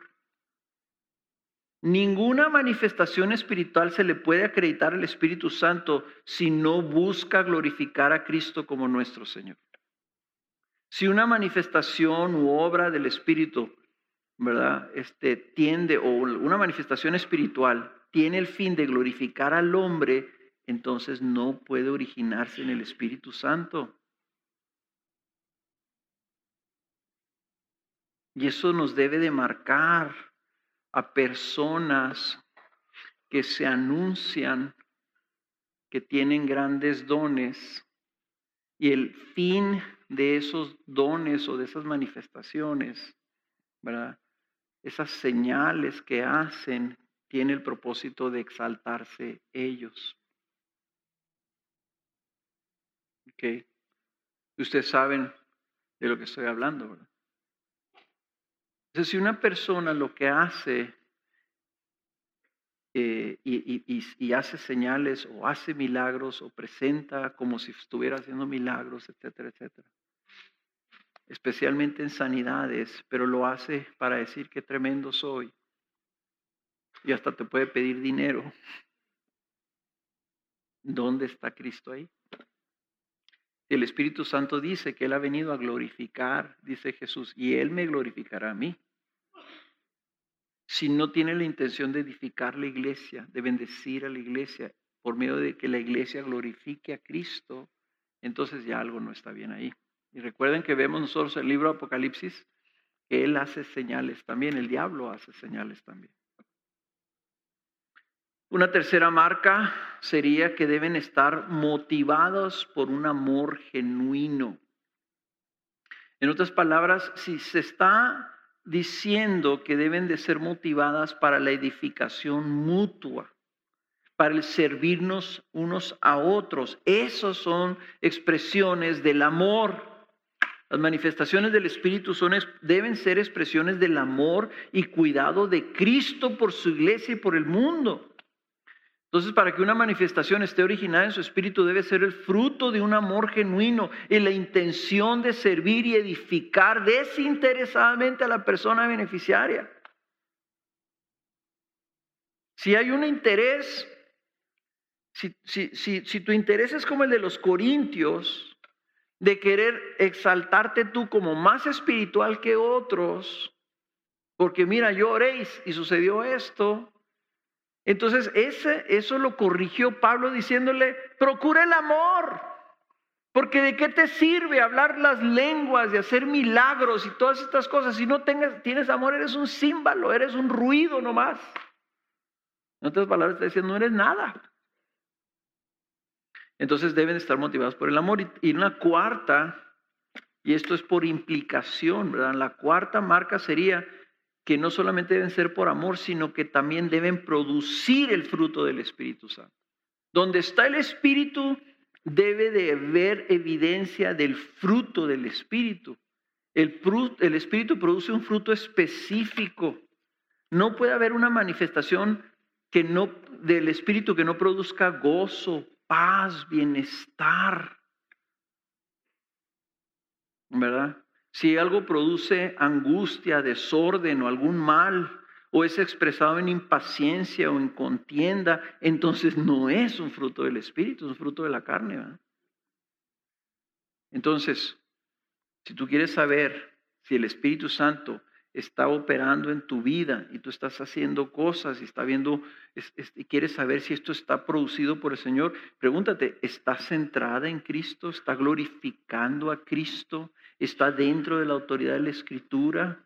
Ninguna manifestación espiritual se le puede acreditar al Espíritu Santo si no busca glorificar a Cristo como nuestro Señor. Si una manifestación u obra del Espíritu, ¿verdad? Este tiende o una manifestación espiritual tiene el fin de glorificar al hombre, entonces no puede originarse en el Espíritu Santo. Y eso nos debe de marcar a personas que se anuncian que tienen grandes dones y el fin de esos dones o de esas manifestaciones. Esas señales que hacen tiene el propósito de exaltarse ellos. ¿Ok? Ustedes saben de lo que estoy hablando, ¿verdad? Entonces, si una persona lo que hace eh, y, hace señales o hace milagros o presenta como si estuviera haciendo milagros, etcétera, etcétera, especialmente en sanidades, pero lo hace para decir qué tremendo soy y hasta te puede pedir dinero. ¿Dónde está Cristo ahí? El Espíritu Santo dice que Él ha venido a glorificar, dice Jesús, y Él me glorificará a mí. Si no tiene la intención de edificar la iglesia, de bendecir a la iglesia, por medio de que la iglesia glorifique a Cristo, entonces ya algo no está bien ahí. Y recuerden que vemos nosotros el libro Apocalipsis, que Él hace señales también, el diablo hace señales también. Una tercera marca sería que deben estar motivados por un amor genuino. En otras palabras, si se está diciendo que deben de ser motivadas para la edificación mutua, para el servirnos unos a otros, esas son expresiones del amor. Las manifestaciones del Espíritu son, deben ser expresiones del amor y cuidado de Cristo por su iglesia y por el mundo. Entonces, para que una manifestación esté originada en su espíritu, debe ser el fruto de un amor genuino y la intención de servir y edificar desinteresadamente a la persona beneficiaria. Si hay un interés, si, tu interés es como el de los corintios, de querer exaltarte tú como más espiritual que otros, porque mira, yo oréis y sucedió esto, entonces, ese, eso lo corrigió Pablo diciéndole, procura el amor, porque de qué te sirve hablar las lenguas, de hacer milagros y todas estas cosas. Si no tengas, tienes amor, eres un símbolo, eres un ruido nomás. En otras palabras, está diciendo, no eres nada. Entonces deben estar motivados por el amor. Y una cuarta, y esto es por implicación, ¿verdad? La cuarta marca sería que no solamente deben ser por amor, sino que también deben producir el fruto del Espíritu Santo. Donde está el Espíritu, debe de haber evidencia del fruto del Espíritu. El, el Espíritu produce un fruto específico. No puede haber una manifestación que no, del Espíritu que no produzca gozo, paz, bienestar. ¿Verdad? Si algo produce angustia, desorden o algún mal, o es expresado en impaciencia o en contienda, entonces no es un fruto del Espíritu, es un fruto de la carne. ¿verdad? Entonces, si tú quieres saber si el Espíritu Santo está operando en tu vida y tú estás haciendo cosas y está viendo y quieres saber si esto está producido por el Señor, pregúntate, ¿estás centrada en Cristo? ¿Está glorificando a Cristo? ¿Está dentro de la autoridad de la Escritura?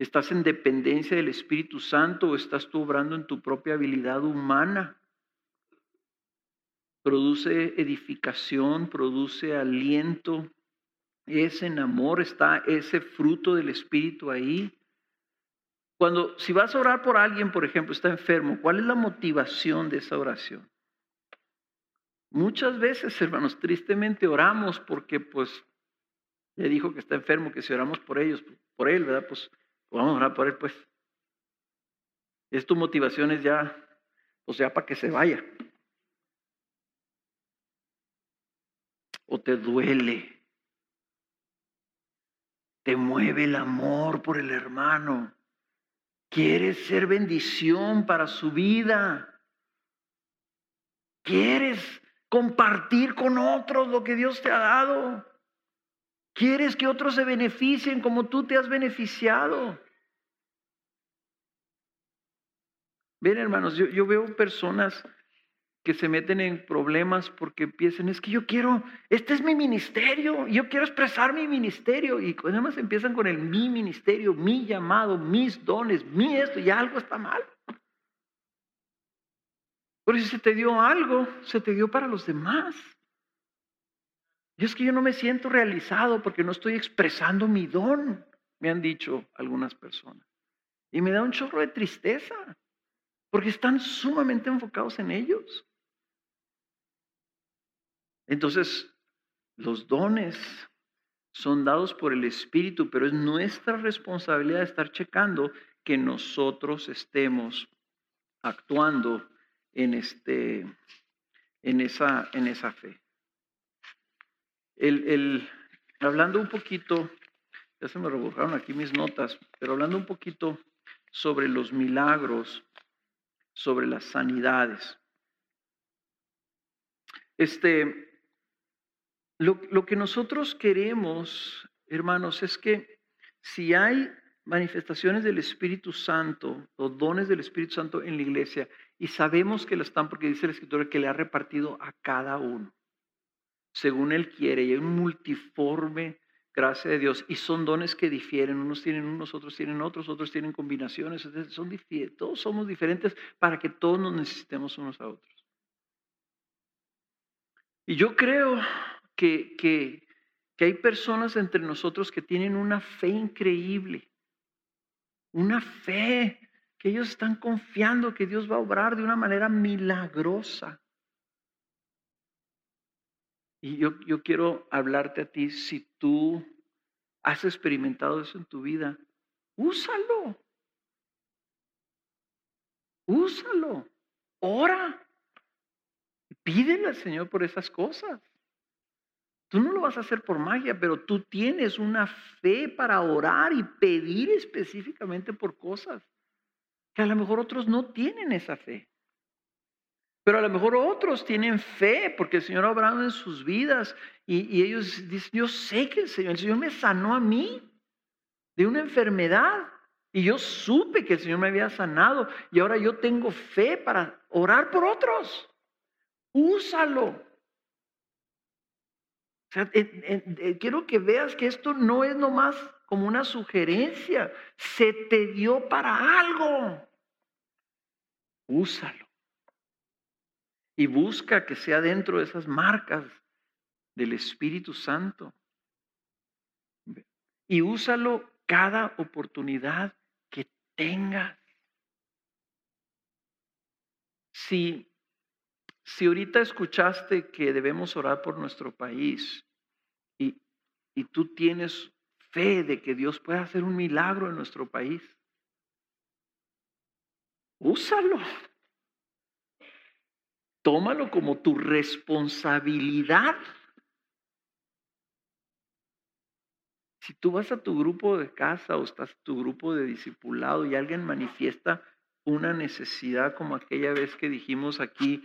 ¿Estás en dependencia del Espíritu Santo o estás tú obrando en tu propia habilidad humana? Produce edificación, produce aliento, es en amor, está ese fruto del Espíritu ahí. Cuando, si vas a orar por alguien, por ejemplo, está enfermo, ¿cuál es la motivación de esa oración? Muchas veces, hermanos, tristemente oramos porque, pues, le dijo que está enfermo, que si oramos por ellos, por él, ¿verdad? Pues, vamos a orar por él, pues. Es tu motivación es ya, o sea, para que se vaya. O te duele te mueve el amor por el hermano. Quieres ser bendición para su vida. Quieres compartir con otros lo que Dios te ha dado. Quieres que otros se beneficien como tú te has beneficiado. Ven, hermanos, yo, veo personas que se meten en problemas porque empiezan, es que yo quiero, este es mi ministerio, yo quiero expresar mi ministerio. Y además empiezan con el mi ministerio, mi llamado, mis dones, mi esto, y algo está mal. Pero si se te dio algo, se te dio para los demás. Y es que yo no me siento realizado porque no estoy expresando mi don, me han dicho algunas personas. Y me da un chorro de tristeza, porque están sumamente enfocados en ellos. Entonces, los dones son dados por el Espíritu, pero es nuestra responsabilidad estar checando que nosotros estemos actuando en, este, en, esa, en esa fe. El, hablando un poquito, ya se me rebujaron aquí mis notas, pero hablando un poquito sobre los milagros, sobre las sanidades. Este, lo, que nosotros queremos, hermanos, es que si hay manifestaciones del Espíritu Santo o dones del Espíritu Santo en la iglesia y sabemos que lo están porque dice la Escritura que le ha repartido a cada uno, según Él quiere, y un multiforme gracia de Dios, y son dones que difieren, unos tienen unos, otros tienen otros, otros tienen combinaciones, son todos somos diferentes para que todos nos necesitemos unos a otros. Y yo creo que, que, hay personas entre nosotros que tienen una fe increíble, una fe que ellos están confiando que Dios va a obrar de una manera milagrosa. Y yo, yo quiero hablarte a ti, si tú has experimentado eso en tu vida, úsalo. Úsalo. Ora. Pídele al Señor por esas cosas. Tú no lo vas a hacer por magia, pero tú tienes una fe para orar y pedir específicamente por cosas que a lo mejor otros no tienen esa fe. Pero a lo mejor otros tienen fe porque el Señor ha obrado en sus vidas y, ellos dicen, yo sé que el Señor, el Señor me sanó a mí de una enfermedad y yo supe que el Señor me había sanado y ahora yo tengo fe para orar por otros. Úsalo. Sea, quiero que veas que esto no es nomás como una sugerencia, se te dio para algo. úsalo. Y busca que sea dentro de esas marcas del Espíritu Santo. Y úsalo cada oportunidad que tengas. Si, si ahorita escuchaste que debemos orar por nuestro país y, y tú tienes fe de que Dios puede hacer un milagro en nuestro país, úsalo. Tómalo como tu responsabilidad. Si tú vas a tu grupo de casa o estás en tu grupo de discipulado y alguien manifiesta una necesidad como aquella vez que dijimos aquí,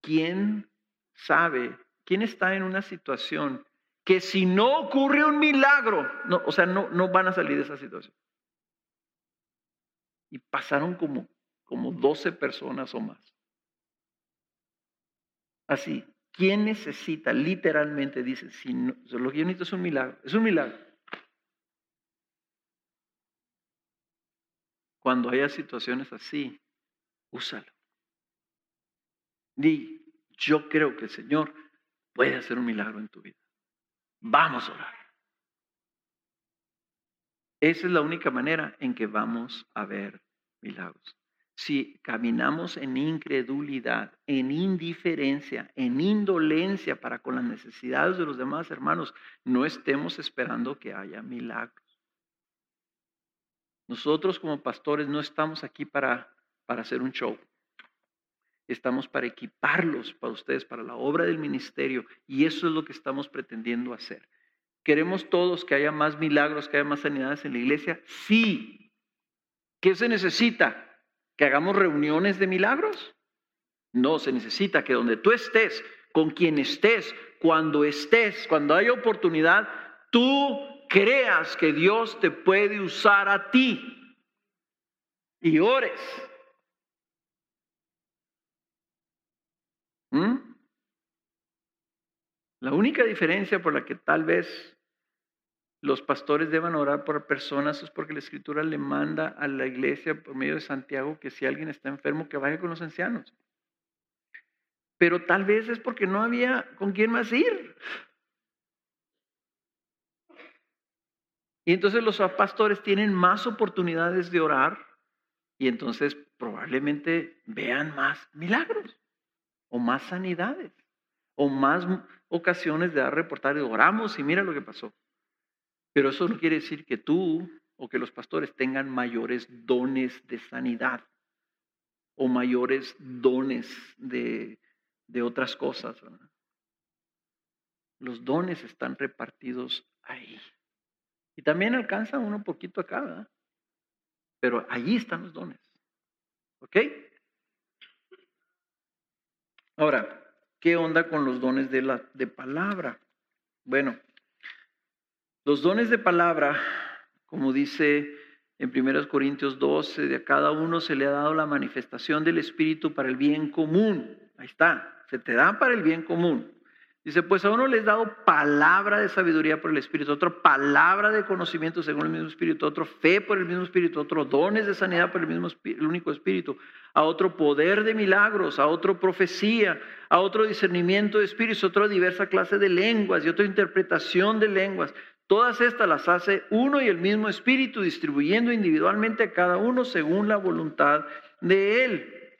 ¿quién sabe? ¿Quién está en una situación que si no ocurre un milagro, no, o sea, no, no van a salir de esa situación? Y pasaron como, como 12 personas o más. Así, ¿quién necesita? Literalmente dice, si no, lo que yo necesito es un milagro, es un milagro. Cuando haya situaciones así, úsalo. Di, yo creo que el Señor puede hacer un milagro en tu vida. Vamos a orar. Esa es la única manera en que vamos a ver milagros. Si caminamos en incredulidad, en indiferencia, en indolencia para con las necesidades de los demás hermanos, no estemos esperando que haya milagros. Nosotros como pastores no estamos aquí para, para hacer un show. Estamos para equiparlos para ustedes, para la obra del ministerio. Y eso es lo que estamos pretendiendo hacer. ¿Queremos todos que haya más milagros, que haya más sanidades en la iglesia? Sí. ¿Qué se necesita? ¿Que hagamos reuniones de milagros? No, se necesita que donde tú estés, con quien estés, cuando estés, cuando haya oportunidad, tú creas que Dios te puede usar a ti y ores. ¿Mm? La única diferencia por la que tal vez los pastores deban orar por personas es porque la escritura le manda a la iglesia por medio de Santiago que si alguien está enfermo que vaya con los ancianos. Pero tal vez es porque no había con quién más ir. Y entonces los pastores tienen más oportunidades de orar y entonces probablemente vean más milagros o más sanidades o más ocasiones de dar reportar oramos y mira lo que pasó. Pero eso no quiere decir que tú o que los pastores tengan mayores dones de sanidad o mayores dones de, de otras cosas. Los dones están repartidos ahí. Y también alcanza uno poquito acá, ¿verdad? Pero allí están los dones. ¿Ok? Ahora, ¿qué onda con los dones de, la, de palabra? Bueno, los dones de palabra, como dice en 1 Corintios 12, de a cada uno se le ha dado la manifestación del Espíritu para el bien común. Ahí está, se te da para el bien común. Dice, pues a uno les dado palabra de sabiduría por el Espíritu, otro palabra de conocimiento según el mismo Espíritu, otro fe por el mismo Espíritu, otro dones de sanidad por el mismo el único Espíritu, a otro poder de milagros, a otro profecía, a otro discernimiento de espíritus, a otro diversa clase de lenguas y otra interpretación de lenguas. Todas estas las hace uno y el mismo Espíritu, distribuyendo individualmente a cada uno según la voluntad de Él.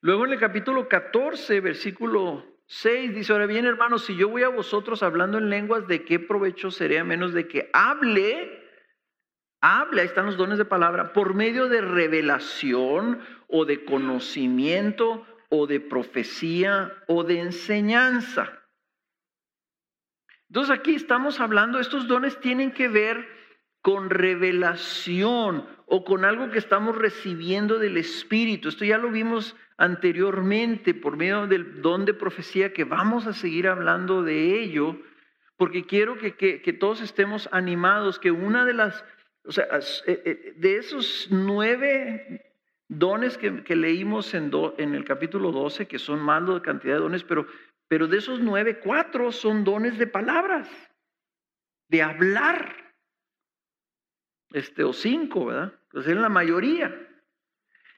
Luego en el capítulo 14, versículo 6 dice, ahora bien hermanos, si yo voy a vosotros hablando en lenguas, ¿de qué provecho sería a menos de que hable? Hable, ahí están los dones de palabra, por medio de revelación o de conocimiento o de profecía o de enseñanza. Entonces aquí estamos hablando, estos dones tienen que ver con revelación o con algo que estamos recibiendo del Espíritu. Esto ya lo vimos anteriormente por medio del don de profecía, que vamos a seguir hablando de ello, porque quiero que, todos estemos animados, que una de las, o sea, eh, eh, de esos nueve dones que, leímos en, en, el capítulo 12, que son más de cantidad de dones, pero, pero de esos nueve, cuatro son dones de palabras, de hablar, este, o cinco, ¿verdad? Pues en la mayoría.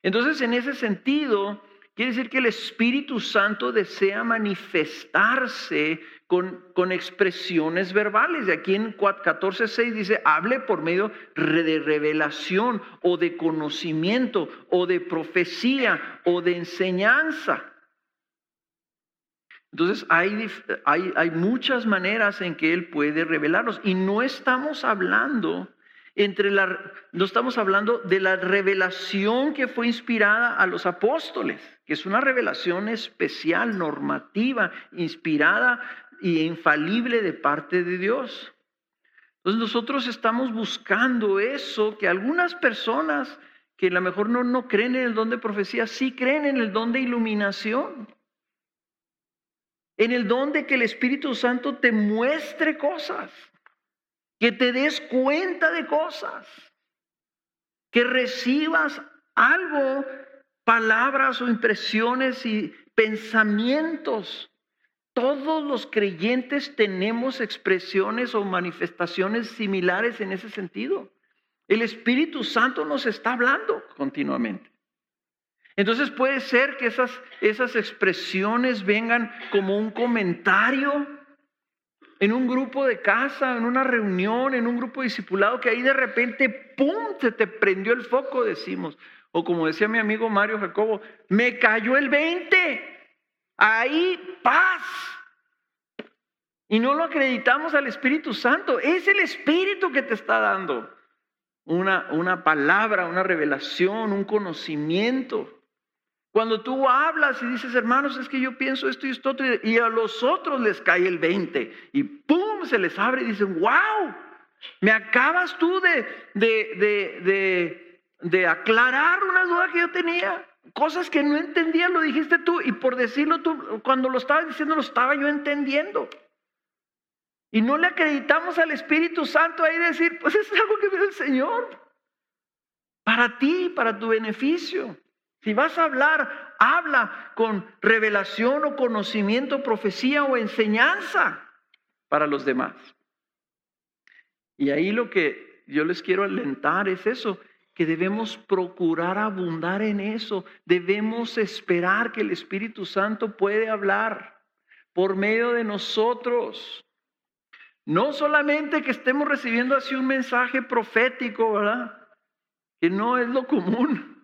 Entonces, en ese sentido, quiere decir que el Espíritu Santo desea manifestarse con, con expresiones verbales. De aquí en 14.6 dice, hable por medio de revelación o de conocimiento o de profecía o de enseñanza. Entonces hay, hay, hay, muchas maneras en que Él puede revelarnos y no estamos hablando entre la, no estamos hablando de la revelación que fue inspirada a los apóstoles, que es una revelación especial, normativa, inspirada y infalible de parte de Dios. Entonces nosotros estamos buscando eso que algunas personas que a lo mejor no, no creen en el don de profecía, sí creen en el don de iluminación. En el don de que el Espíritu Santo te muestre cosas, que te des cuenta de cosas, que recibas algo, palabras o impresiones y pensamientos todos los creyentes tenemos expresiones o manifestaciones similares en ese sentido. El Espíritu Santo nos está hablando continuamente. Entonces puede ser que esas, esas expresiones vengan como un comentario en un grupo de casa, en una reunión, en un grupo discipulado, que ahí de repente, ¡pum!, se te prendió el foco, decimos. O como decía mi amigo Mario Jacobo, me cayó el 20. Ahí paz. Y no lo acreditamos al Espíritu Santo. Es el Espíritu que te está dando una, una palabra, una revelación, un conocimiento. Cuando tú hablas y dices, hermanos, es que yo pienso esto y esto otro, y a los otros les cae el 20, y ¡pum! se les abre y dicen, wow, me acabas tú de, de, de, de, aclarar una duda que yo tenía. Cosas que no entendía, lo dijiste tú. Y por decirlo tú, cuando lo estabas diciendo, lo estaba yo entendiendo. Y no le acreditamos al Espíritu Santo ahí decir, pues es algo que viene el Señor. Para ti, para tu beneficio. Si vas a hablar, habla con revelación o conocimiento, profecía o enseñanza para los demás. Y ahí lo que yo les quiero alentar es eso, que debemos procurar abundar en eso. Debemos esperar que el Espíritu Santo puede hablar por medio de nosotros. No solamente que estemos recibiendo así un mensaje profético, ¿verdad? Que no es lo común.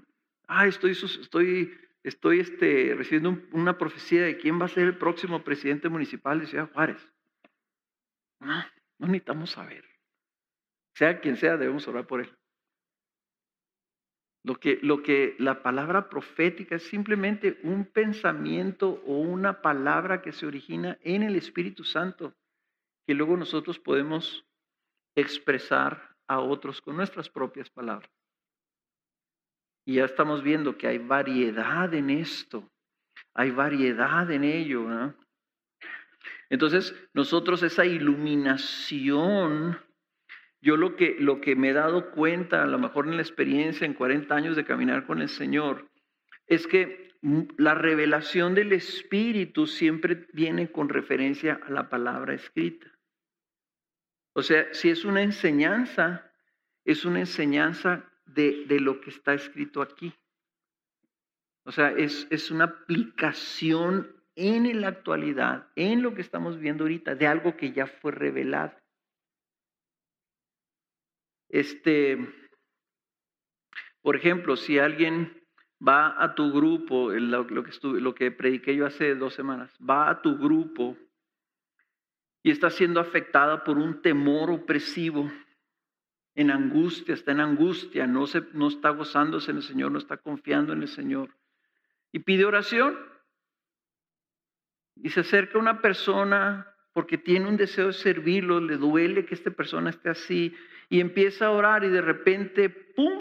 Ah, estoy, estoy, estoy este, recibiendo una profecía de quién va a ser el próximo presidente municipal de Ciudad Juárez. No, no necesitamos saber. Sea quien sea, debemos orar por él. Lo que, lo que la palabra profética es simplemente un pensamiento o una palabra que se origina en el Espíritu Santo, que luego nosotros podemos expresar a otros con nuestras propias palabras. Y ya estamos viendo que hay variedad en esto, hay variedad en ello. Entonces, nosotros esa iluminación yo lo que, lo que me he dado cuenta, a lo mejor en la experiencia, en 40 años de caminar con el Señor, es que la revelación del Espíritu siempre viene con referencia a la palabra escrita. O sea, si es una enseñanza, es una enseñanza de, de lo que está escrito aquí. O sea, es, es una aplicación en la actualidad, en lo que estamos viendo ahorita, de algo que ya fue revelado. Este, por ejemplo, si alguien va a tu grupo, lo, que lo que prediqué yo hace dos semanas, va a tu grupo y está siendo afectada por un temor opresivo, en angustia, está en angustia, no, se, no está gozándose en el Señor, no está confiando en el Señor. Y pide oración. Y se acerca una persona porque tiene un deseo de servirlo, le duele que esta persona esté así, y empieza a orar y de repente, ¡pum!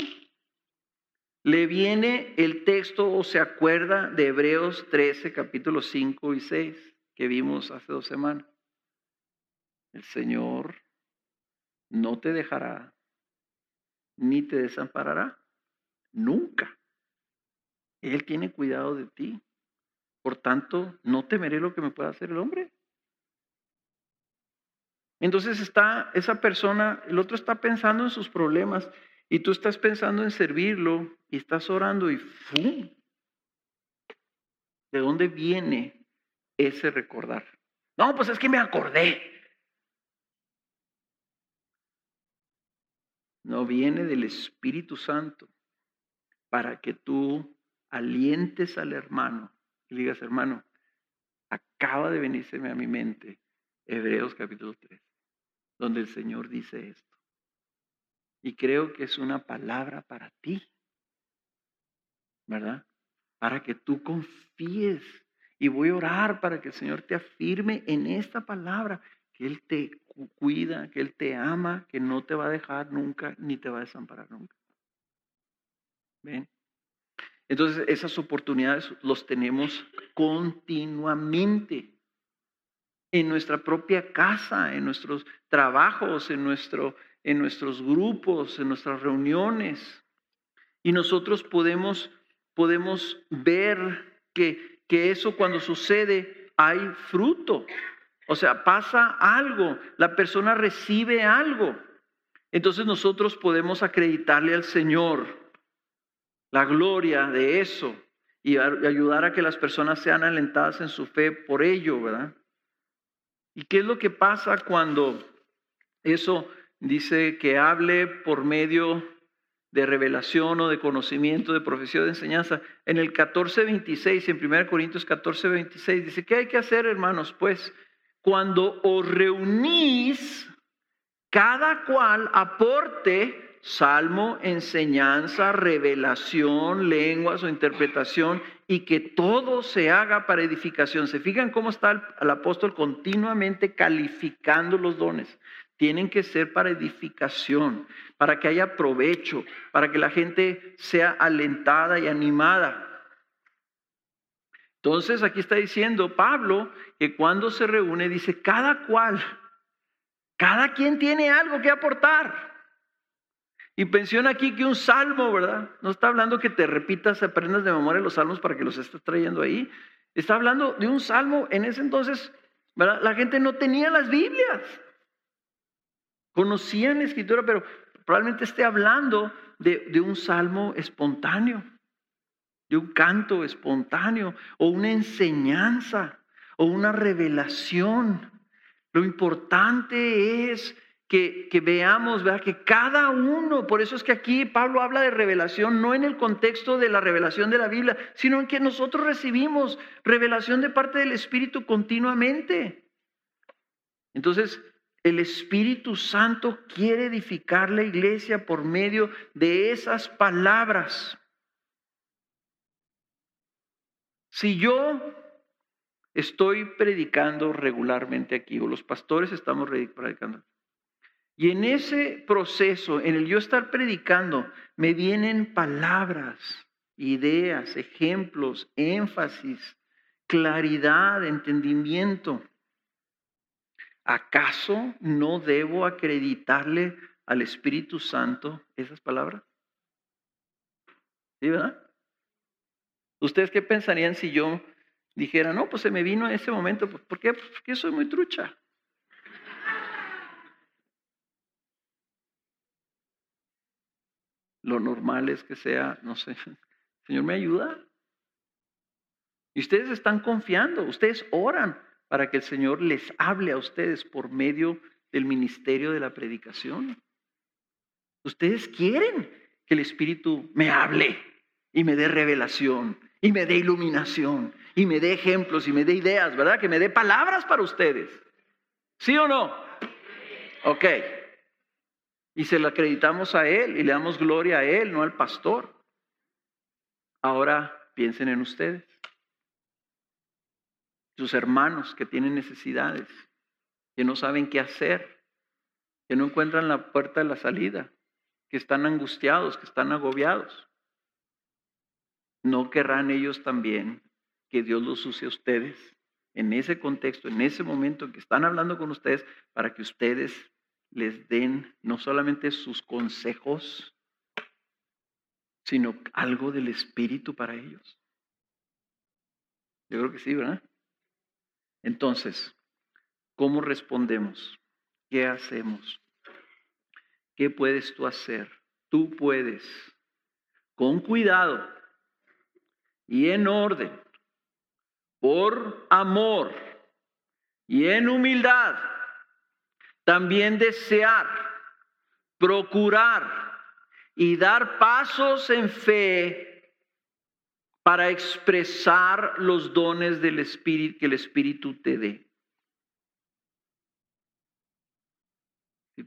Le viene el texto o se acuerda de Hebreos 13, capítulos 5 y 6 que vimos hace dos semanas. El Señor no te dejará ni te desamparará. Nunca. Él tiene cuidado de ti. Por tanto, no temeré lo que me pueda hacer el hombre. Entonces está esa persona, el otro está pensando en sus problemas Y tú estás pensando en servirlo y estás orando y ¡fum! ¿De dónde viene ese recordar? No, pues es que me acordé. No viene del Espíritu Santo para que tú alientes al hermano y digas, hermano, acaba de venirse a mi mente Hebreos capítulo 3, donde el Señor dice esto. Y creo que es una palabra para ti, ¿verdad? Para que tú confíes. Y voy a orar para que el Señor te afirme en esta palabra, que Él te cuida, que Él te ama, que no te va a dejar nunca, ni te va a desamparar nunca. ¿Ven? Entonces, esas oportunidades los tenemos continuamente en nuestra propia casa, en nuestros trabajos, en, nuestro, en nuestros grupos, en nuestras reuniones. Y nosotros podemos, podemos ver que, que eso cuando sucede hay fruto. O sea, pasa algo, la persona recibe algo. Entonces nosotros podemos acreditarle al Señor la gloria de eso y ayudar a que las personas sean alentadas en su fe por ello, ¿verdad? ¿Y qué es lo que pasa cuando eso dice que hable por medio de revelación o de conocimiento, de profesión, de enseñanza? En el 14.26, en 1 Corintios 14.26, dice, ¿qué hay que hacer, hermanos? Pues cuando os reunís, cada cual aporte salmo, enseñanza, revelación, lenguas o interpretación, y que todo se haga para edificación. ¿Se fijan cómo está el, apóstol continuamente calificando los dones? Tienen que ser para edificación, para que haya provecho, para que la gente sea alentada y animada. Entonces aquí está diciendo Pablo que cuando se reúne dice, cada cual, cada quien tiene algo que aportar. Y menciona aquí que un salmo, ¿verdad? No está hablando que te repitas, aprendas de memoria los salmos para que los estés trayendo ahí. Está hablando de un salmo. En ese entonces, ¿verdad? La gente no tenía las Biblias. Conocían la escritura, pero probablemente esté hablando de, de un salmo espontáneo, de un canto espontáneo, o una enseñanza, o una revelación. Lo importante es que, veamos, ¿verdad? Que cada uno, por eso es que aquí Pablo habla de revelación, no en el contexto de la revelación de la Biblia, sino en que nosotros recibimos revelación de parte del Espíritu continuamente. Entonces, el Espíritu Santo quiere edificar la iglesia por medio de esas palabras. Si yo estoy predicando regularmente aquí, o los pastores estamos predicando, y en ese proceso, en el yo estar predicando, me vienen palabras, ideas, ejemplos, énfasis, claridad, entendimiento. ¿Acaso no debo acreditarle al Espíritu Santo esas palabras? ¿Sí, verdad? ¿Ustedes qué pensarían si yo dijera, no, pues se me vino en ese momento? Pues, ¿Por qué? Pues, porque soy muy trucha. Lo normal es que sea, no sé, Señor, ¿me ayuda? Y ustedes están confiando, ustedes oran para que el Señor les hable a ustedes por medio del ministerio de la predicación. Ustedes quieren que el Espíritu me hable y me dé revelación y me dé iluminación y me dé ejemplos y me dé ideas, ¿verdad? Que me dé palabras para ustedes. ¿Sí o no? Ok y se lo acreditamos a Él y le damos gloria a Él, no al pastor. Ahora piensen en ustedes, sus hermanos que tienen necesidades, que no saben qué hacer, que no encuentran la puerta de la salida, que están angustiados, que están agobiados. ¿No querrán ellos también que Dios los use a ustedes en ese contexto, en ese momento en que están hablando con ustedes, para que ustedes les den no solamente sus consejos, sino algo del Espíritu para ellos. Yo creo que sí, ¿verdad? Entonces, ¿cómo respondemos? ¿Qué hacemos? ¿Qué puedes tú hacer tú puedes, con cuidado y en orden, por amor y en humildad, también desear, procurar y dar pasos en fe para expresar los dones del Espíritu que el Espíritu te dé.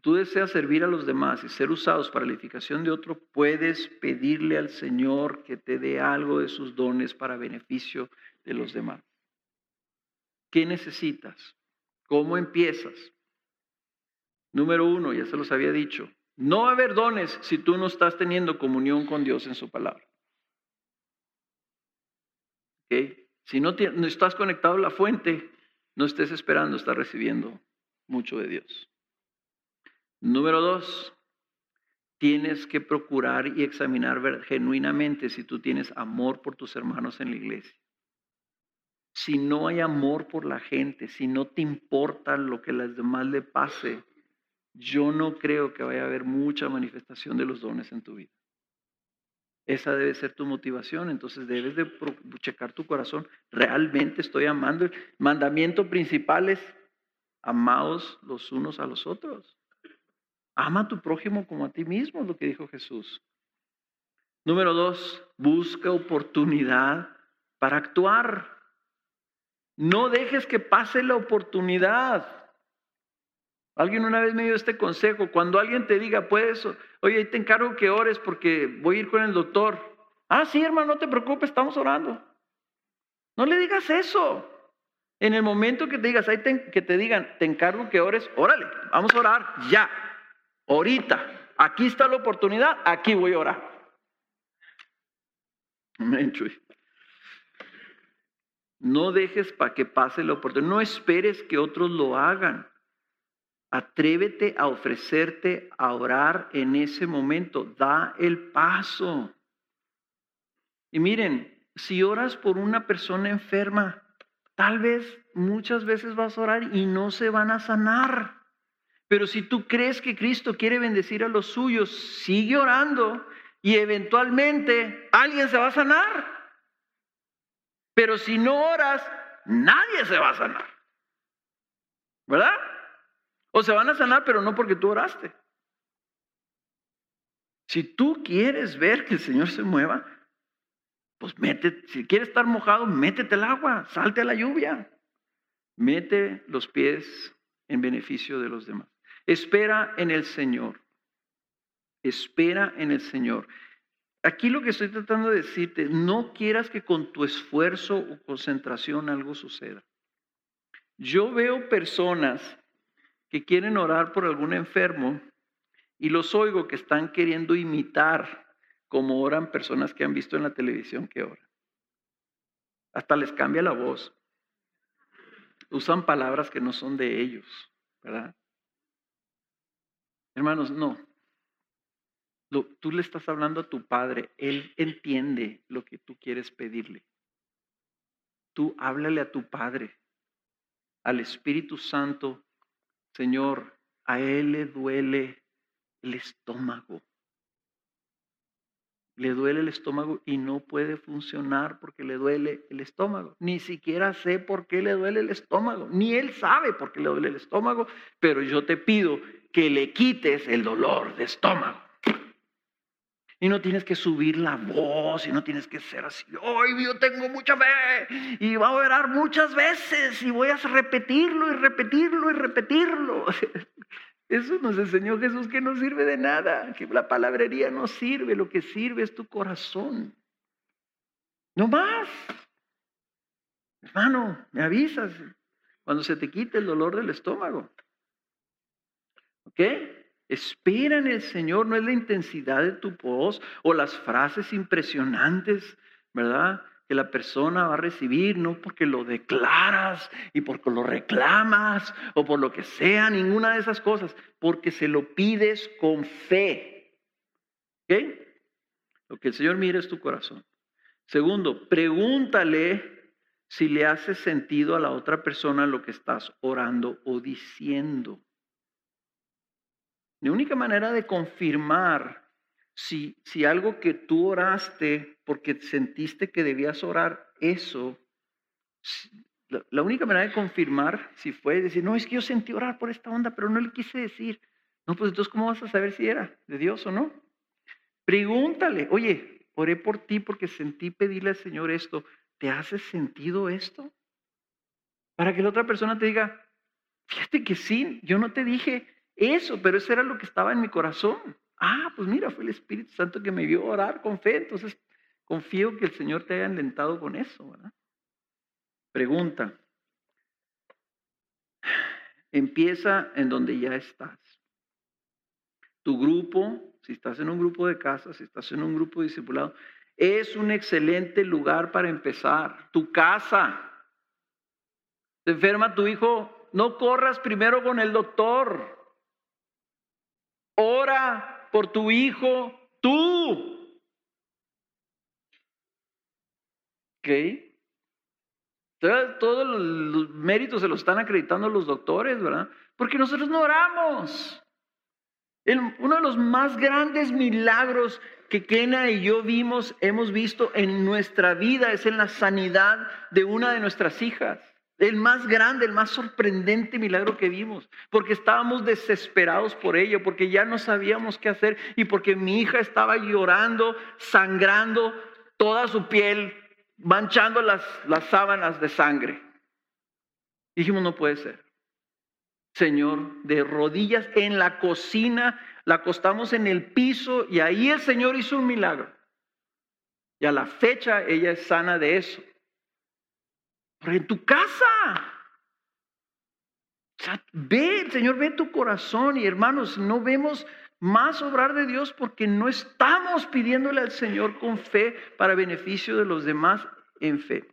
Tú deseas servir a los demás y ser usados para la edificación de otro, puedes pedirle al Señor que te dé algo de sus dones para beneficio de los demás. ¿Qué necesitas? ¿Cómo empiezas? Número uno, ya se los había dicho, no va a haber dones si tú no estás teniendo comunión con Dios en su palabra. Si no, no estás conectado a la fuente, no estés esperando estar recibiendo mucho de Dios. Número dos, tienes que procurar y examinar genuinamente si tú tienes amor por tus hermanos en la iglesia. Si no hay amor por la gente, si no te importa lo que a las demás le pase, yo no creo que vaya a haber mucha manifestación de los dones en tu vida. Esa debe ser tu motivación, entonces debes de checar tu corazón. Realmente estoy amando. El mandamiento principal es amados los unos a los otros. Ama a tu prójimo como a ti mismo, lo que dijo Jesús. Número dos, busca oportunidad para actuar. No dejes que pase la oportunidad. Alguien una vez me dio este consejo. Cuando alguien te diga, pues, oye, te encargo que ores porque voy a ir con el doctor. Ah, sí, hermano, no te preocupes, estamos orando. No le digas eso. En el momento que te digas, ahí que te digan, te encargo que ores, órale, vamos a orar ya. Ahorita, aquí está la oportunidad, aquí voy a orar. No dejes para que pase la oportunidad. No esperes que otros lo hagan. Atrévete a ofrecerte a orar en ese momento. Da el paso. Y miren, si oras por una persona enferma, tal vez muchas veces vas a orar y no se van a sanar. Pero si tú crees que Cristo quiere bendecir a los suyos, sigue orando y eventualmente alguien se va a sanar. Pero si no oras, nadie se va a sanar. ¿Verdad? O se van a sanar, pero no porque tú oraste. Si tú quieres ver que el Señor se mueva, pues mete, si quieres estar mojado, métete el agua, salte a la lluvia. Mete los pies en beneficio de los demás. Espera en el Señor. Espera en el Señor. Aquí lo que estoy tratando de decirte, no quieras que con tu esfuerzo o concentración algo suceda. Yo veo personas que quieren orar por algún enfermo y los oigo que están queriendo imitar como oran personas que han visto en la televisión que oran. Hasta les cambia la voz. Usan palabras que no son de ellos, ¿verdad? Hermanos, no. tú le estás hablando a tu Padre. Él entiende lo que tú quieres pedirle. Tú háblale a tu Padre, al Espíritu Santo. Señor, a Él le duele el estómago. Le duele el estómago y no puede funcionar porque le duele el estómago. Ni siquiera sé por qué le duele el estómago. Ni él sabe por qué le duele el estómago. Pero yo te pido que le quites el dolor de estómago. Y no tienes que subir la voz y no tienes que ser así. Hoy yo tengo mucha fe y voy a orar muchas veces y voy a repetirlo y repetirlo y repetirlo. Eso nos enseñó Jesús que no sirve de nada, que la palabrería no sirve, lo que sirve es tu corazón. No más. Hermano, me avisas cuando se te quite el dolor del estómago. ¿Ok? Espera en el Señor, no es la intensidad de tu voz o las frases impresionantes, ¿verdad? Que la persona va a recibir, no porque lo declaras y porque lo reclamas o por lo que sea, ninguna de esas cosas, porque se lo pides con fe. ¿Ok? Lo que el Señor mira es tu corazón. Segundo, pregúntale si le hace sentido a la otra persona lo que estás orando o diciendo. La única manera de confirmar si, si algo que tú oraste porque sentiste que debías orar eso, la, única manera de confirmar si fue decir, no, es que yo sentí orar por esta onda, pero no le quise decir. No, pues entonces, ¿cómo vas a saber si era de Dios o no? Pregúntale, oye, oré por ti porque sentí pedirle al Señor esto. ¿Te hace sentido esto? Para que la otra persona te diga, fíjate que sí, yo no te dije eso, pero eso era lo que estaba en mi corazón. Ah, pues mira, fue el Espíritu Santo que me vio orar con fe, entonces confío que el Señor te haya alentado con eso, ¿verdad? Pregunta. Empieza en donde ya estás. Tu grupo, si estás en un grupo de casa, si estás en un grupo discipulado, es un excelente lugar para empezar. Tu casa. Te enferma tu hijo, no corras primero con el doctor. Ora por tu hijo tú. ¿Ok? Todos los méritos se los están acreditando los doctores, ¿verdad? Porque nosotros no oramos. uno de los más grandes milagros que Kena y yo vimos, hemos visto en nuestra vida es en la sanidad de una de nuestras hijas. El más grande, el más sorprendente milagro que vimos, porque estábamos desesperados por ello, porque ya no sabíamos qué hacer y porque mi hija estaba llorando, sangrando toda su piel, manchando las, las sábanas de sangre. Dijimos, no puede ser. Señor, de rodillas en la cocina, la acostamos en el piso y ahí el Señor hizo un milagro. Y a la fecha ella es sana de eso. En tu casa. O sea, ve, Señor ve tu corazón y hermanos, no vemos más obrar de Dios porque no estamos pidiéndole al Señor con fe para beneficio de los demás en fe.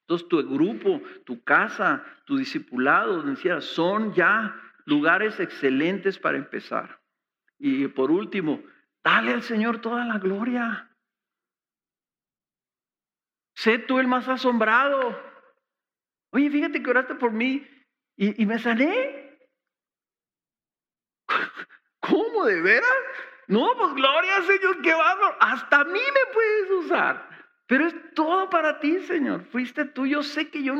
Entonces tu grupo, tu casa, tu discipulado, son ya lugares excelentes para empezar. Y por último, dale al Señor toda la gloria. Sé tú el más asombrado. Oye, fíjate que oraste por mí y, me sané. ¿Cómo de veras? No, pues gloria Señor, qué va. Hasta a mí me puedes usar. Pero es todo para ti, Señor. Fuiste tú. Yo sé que yo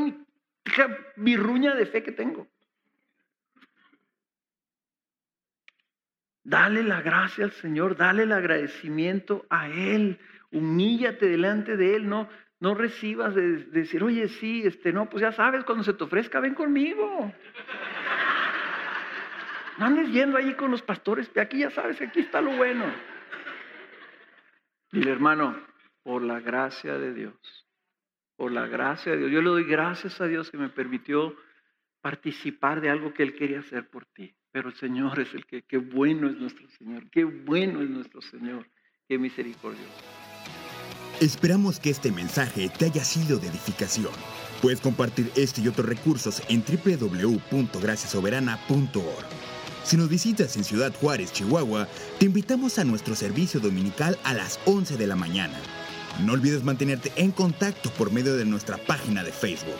ni ruña de fe que tengo. Dale la gracia al Señor, dale el agradecimiento a Él. Humíllate delante de Él, no, no recibas de, decir, oye, sí, este, no, pues ya sabes, cuando se te ofrezca, ven conmigo. No andes yendo ahí con los pastores, aquí ya sabes, aquí está lo bueno. Dile, hermano, por la gracia de Dios, por la gracia de Dios, yo le doy gracias a Dios que me permitió participar de algo que Él quería hacer por ti. Pero el Señor es el que, qué bueno es nuestro Señor, qué bueno es nuestro Señor, qué misericordioso. Esperamos que este mensaje te haya sido de edificación. Puedes compartir este y otros recursos en www.graciasoberana.org. Si nos visitas en Ciudad Juárez, Chihuahua, te invitamos a nuestro servicio dominical a las 11 de la mañana. No olvides mantenerte en contacto por medio de nuestra página de Facebook.